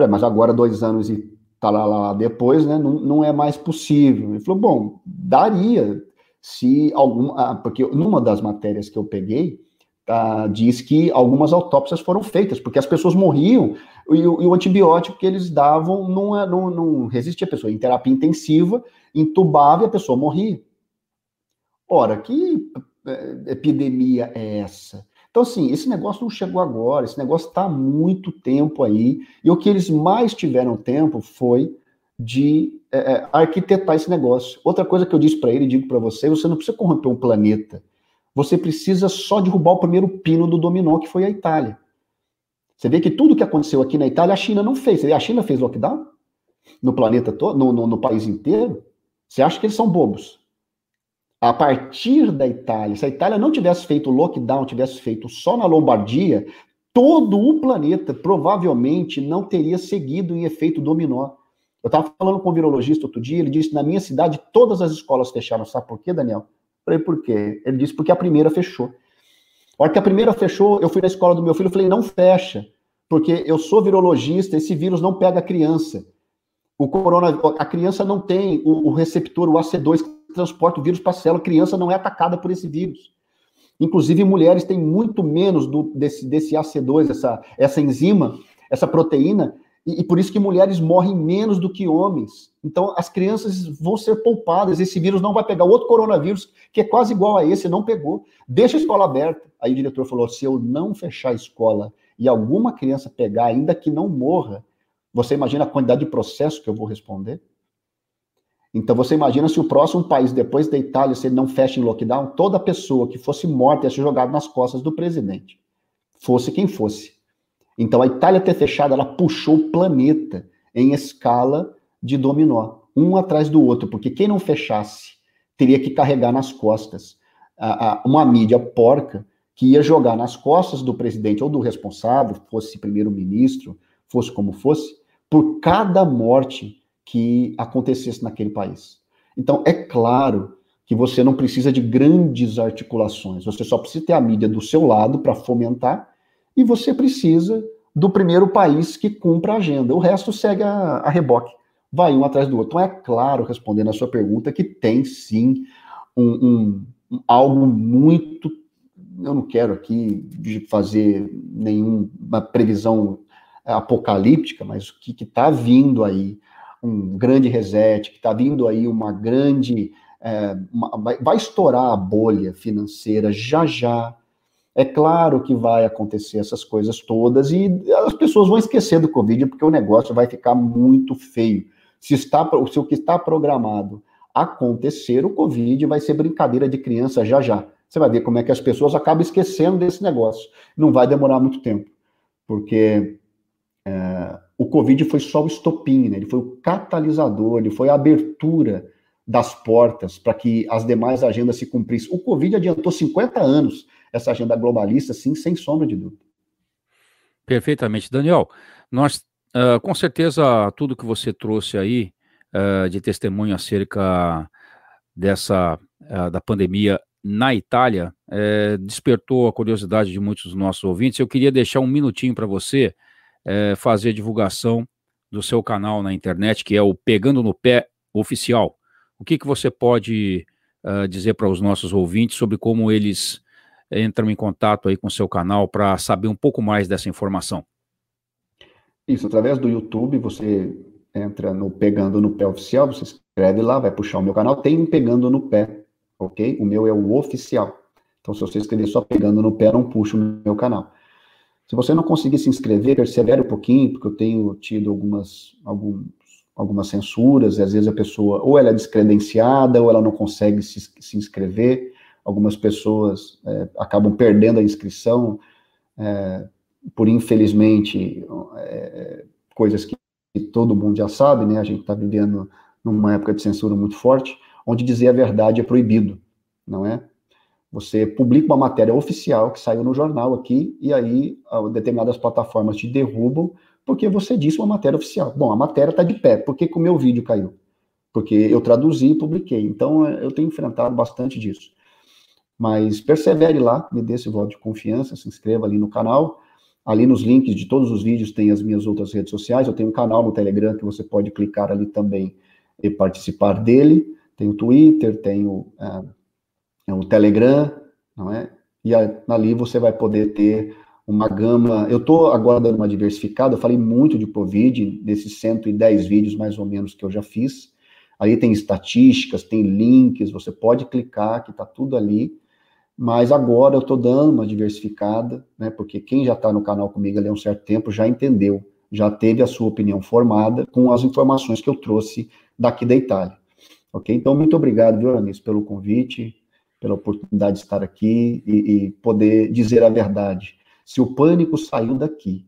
Falei, mas agora dois anos e tá lá, lá depois, né, não, não é mais possível. Ele falou, bom, daria se alguma, ah, porque numa das matérias que eu peguei, tá, diz que algumas autópsias foram feitas, porque as pessoas morriam e, e o antibiótico que eles davam não, é, não, não resistia a pessoa. Em terapia intensiva, entubava e a pessoa morria. Ora, que é, epidemia é essa? Então, assim, esse negócio não chegou agora, esse negócio está há muito tempo aí, e o que eles mais tiveram tempo foi de é, é arquitetar esse negócio. Outra coisa que eu disse para ele, digo para você, você não precisa corromper um planeta, você precisa só derrubar o primeiro pino do dominó, que foi a Itália. Você vê que tudo que aconteceu aqui na Itália, a China não fez. A China fez lockdown? No planeta todo? No, no, no país inteiro? Você acha que eles são bobos? A partir da Itália, se a Itália não tivesse feito lockdown, tivesse feito só na Lombardia, todo o planeta provavelmente não teria seguido em efeito dominó. Eu estava falando com um virologista outro dia, ele disse: na minha cidade todas as escolas fecharam. Sabe por quê, Daniel? Falei, por quê? Ele disse: porque a primeira fechou. A hora que a primeira fechou, eu fui na escola do meu filho e falei: não fecha, porque eu sou virologista, esse vírus não pega a criança. O corona, a criança não tem o, o receptor, o AC2, que transporta o vírus para a célula. Criança não é atacada por esse vírus. Inclusive, mulheres têm muito menos do, desse, desse AC2, essa, essa enzima, essa proteína, e, e, por isso que mulheres morrem menos do que homens. Então, as crianças vão ser poupadas. Esse vírus não vai pegar outro coronavírus, que é quase igual a esse, não pegou. Deixa a escola aberta. Aí o diretor falou: se eu não fechar a escola e alguma criança pegar, ainda que não morra, você imagina a quantidade de processo que eu vou responder? Então, você imagina se o próximo país, depois da Itália, se ele não fecha em lockdown, toda pessoa que fosse morta ia ser jogada nas costas do presidente. Fosse quem fosse. Então, a Itália ter fechado, ela puxou o planeta em escala de dominó, um atrás do outro, porque quem não fechasse teria que carregar nas costas a, a, uma mídia porca que ia jogar nas costas do presidente ou do responsável, fosse primeiro-ministro, fosse como fosse, por cada morte que acontecesse naquele país. Então, é claro que você não precisa de grandes articulações, você só precisa ter a mídia do seu lado para fomentar e você precisa do primeiro país que cumpra a agenda. O resto segue a, a reboque, vai um atrás do outro. Então, é claro, respondendo a sua pergunta, que tem sim um, um, algo muito. Eu não quero aqui fazer nenhuma previsão apocalíptica, mas o que está vindo aí, um grande reset, que está vindo aí uma grande. É, uma, vai, vai estourar a bolha financeira já já é claro que vai acontecer essas coisas todas e as pessoas vão esquecer do Covid porque o negócio vai ficar muito feio. Se, está, se o que está programado acontecer, o Covid vai ser brincadeira de criança já já. Você vai ver como é que as pessoas acabam esquecendo desse negócio. Não vai demorar muito tempo, porque é, o Covid foi só o estopim, né? ele foi o catalisador, ele foi a abertura das portas para que as demais agendas se cumprissem. O Covid adiantou 50 anos essa agenda globalista, sim, sem sombra de dúvida. Perfeitamente. Daniel, nós, uh, com certeza, tudo que você trouxe aí uh, de testemunho acerca dessa, uh, da pandemia na Itália, eh, despertou a curiosidade de muitos dos nossos ouvintes. Eu queria deixar um minutinho para você eh, fazer divulgação do seu canal na internet, que é o Pegando no Pé Oficial. O que, que você pode dizer para os nossos ouvintes sobre como eles entram em contato aí com o seu canal para saber um pouco mais dessa informação? Isso, através do YouTube, você entra no Pegando no Pé Oficial, você escreve lá, vai puxar o meu canal, tem um Pegando no Pé, ok? O meu é o oficial. Então, se você escrever só Pegando no Pé, não puxa o meu canal. Se você não conseguir se inscrever, persevere um pouquinho, porque eu tenho tido algumas, algumas censuras, e às vezes a pessoa, ou ela é descredenciada, ou ela não consegue se, se inscrever algumas pessoas é, acabam perdendo a inscrição é, por, infelizmente, é, coisas que, todo mundo já sabe, né? A gente está vivendo numa época de censura muito forte, onde dizer a verdade é proibido, não é? Você publica uma matéria oficial que saiu no jornal aqui, e aí determinadas plataformas te derrubam porque você disse uma matéria oficial. Bom, a matéria está de pé, por que, o meu vídeo caiu? Porque eu traduzi e publiquei. Então, eu tenho enfrentado bastante disso. Mas persevere lá, me dê esse voto de confiança, se inscreva ali no canal. Ali nos links de todos os vídeos tem as minhas outras redes sociais. Eu tenho um canal no Telegram que você pode clicar ali também e participar dele. Tem o Twitter, tem o, é, o Telegram, não é? E ali você vai poder ter uma gama. Eu estou agora dando uma diversificada. Eu falei muito de Covid, desses 110 vídeos mais ou menos que eu já fiz. Ali tem estatísticas, tem links, você pode clicar, que está tudo ali. Mas agora eu estou dando uma diversificada, né? Porque quem já está no canal comigo ali há um certo tempo já entendeu, já teve a sua opinião formada com as informações que eu trouxe daqui da Itália. Ok? Então, muito obrigado, viu, Aramis, pelo convite, pela oportunidade de estar aqui e, e poder dizer a verdade. Se o pânico saiu daqui,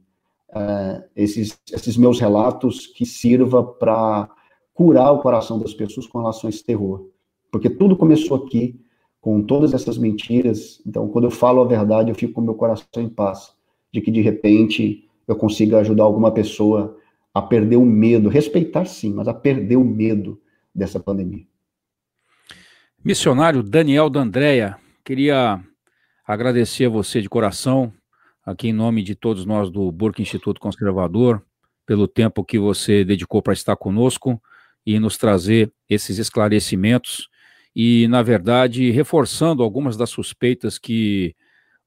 uh, esses, esses meus relatos que sirva para curar o coração das pessoas com relação a esse terror. Porque tudo começou aqui, com todas essas mentiras. Então, quando eu falo a verdade, eu fico com meu coração em paz, de que de repente eu consiga ajudar alguma pessoa a perder o medo, respeitar sim, mas a perder o medo dessa pandemia. Missionário Daniel D'Andrea, queria agradecer a você de coração, aqui em nome de todos nós do Burke Instituto Conservador, pelo tempo que você dedicou para estar conosco e nos trazer esses esclarecimentos. E, na verdade, reforçando algumas das suspeitas que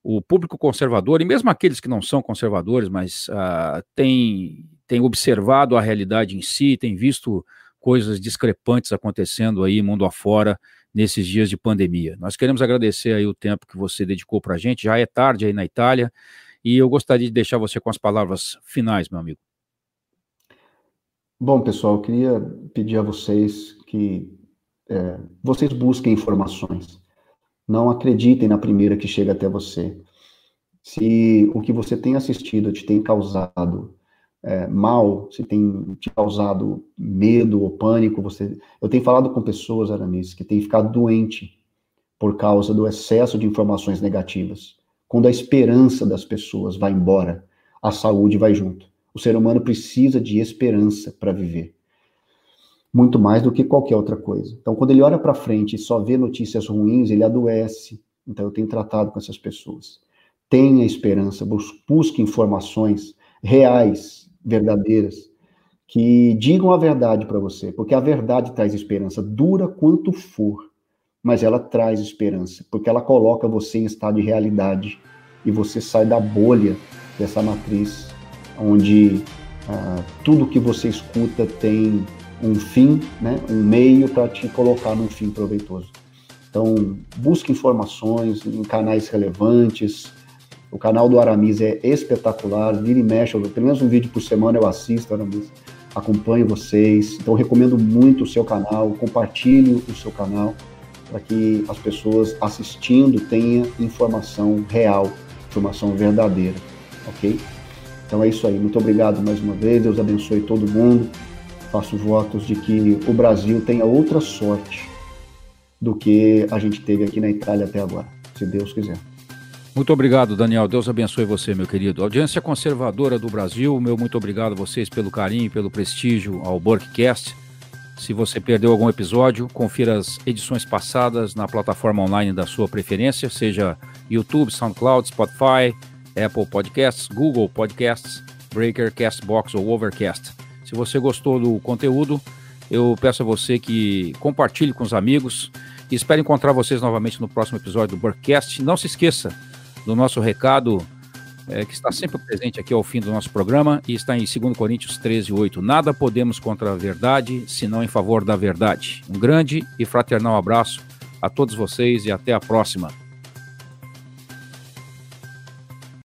o público conservador, e mesmo aqueles que não são conservadores, mas uh, tem, tem observado a realidade em si, tem visto coisas discrepantes acontecendo aí mundo afora nesses dias de pandemia. Nós queremos agradecer aí o tempo que você dedicou para a gente, já é tarde aí na Itália, e eu gostaria de deixar você com as palavras finais, meu amigo. Bom, pessoal, eu queria pedir a vocês que é, vocês busquem informações. Não acreditem na primeira que chega até você. Se o que você tem assistido te tem causado é, mal, se tem te causado medo ou pânico, você... eu tenho falado com pessoas, Aramis, que têm ficado doente por causa do excesso de informações negativas. Quando a esperança das pessoas vai embora, a saúde vai junto. O ser humano precisa de esperança para viver muito mais do que qualquer outra coisa. Então, quando ele olha para frente e só vê notícias ruins, ele adoece. Então, eu tenho tratado com essas pessoas. Tenha esperança, busque informações reais, verdadeiras, que digam a verdade para você, porque a verdade traz esperança, dura quanto for, mas ela traz esperança, porque ela coloca você em estado de realidade e você sai da bolha dessa matriz, onde ah, tudo que você escuta tem um fim, né, um meio para te colocar num fim proveitoso. Então, busque informações em canais relevantes. O canal do Aramis é espetacular, vira e mexe, pelo menos um vídeo por semana eu assisto, Aramis, acompanho vocês. Então, recomendo muito o seu canal, compartilhe o seu canal, para que as pessoas assistindo tenham informação real, informação verdadeira, ok? Então é isso aí. Muito obrigado mais uma vez. Deus abençoe todo mundo faço votos de que o Brasil tenha outra sorte do que a gente teve aqui na Itália até agora, se Deus quiser. Muito obrigado, Daniel. Deus abençoe você, meu querido. Audiência conservadora do Brasil, meu muito obrigado a vocês pelo carinho, pelo prestígio ao Burkcast. Se você perdeu algum episódio, confira as edições passadas na plataforma online da sua preferência, seja YouTube, SoundCloud, Spotify, Apple Podcasts, Google Podcasts, Breaker, Castbox ou Overcast. Se você gostou do conteúdo, eu peço a você que compartilhe com os amigos e espero encontrar vocês novamente no próximo episódio do Burcast. Não se esqueça do nosso recado é, que está sempre presente aqui ao fim do nosso programa e está em 2 Coríntios 13, 8. Nada podemos contra a verdade, senão em favor da verdade. Um grande e fraternal abraço a todos vocês e até a próxima.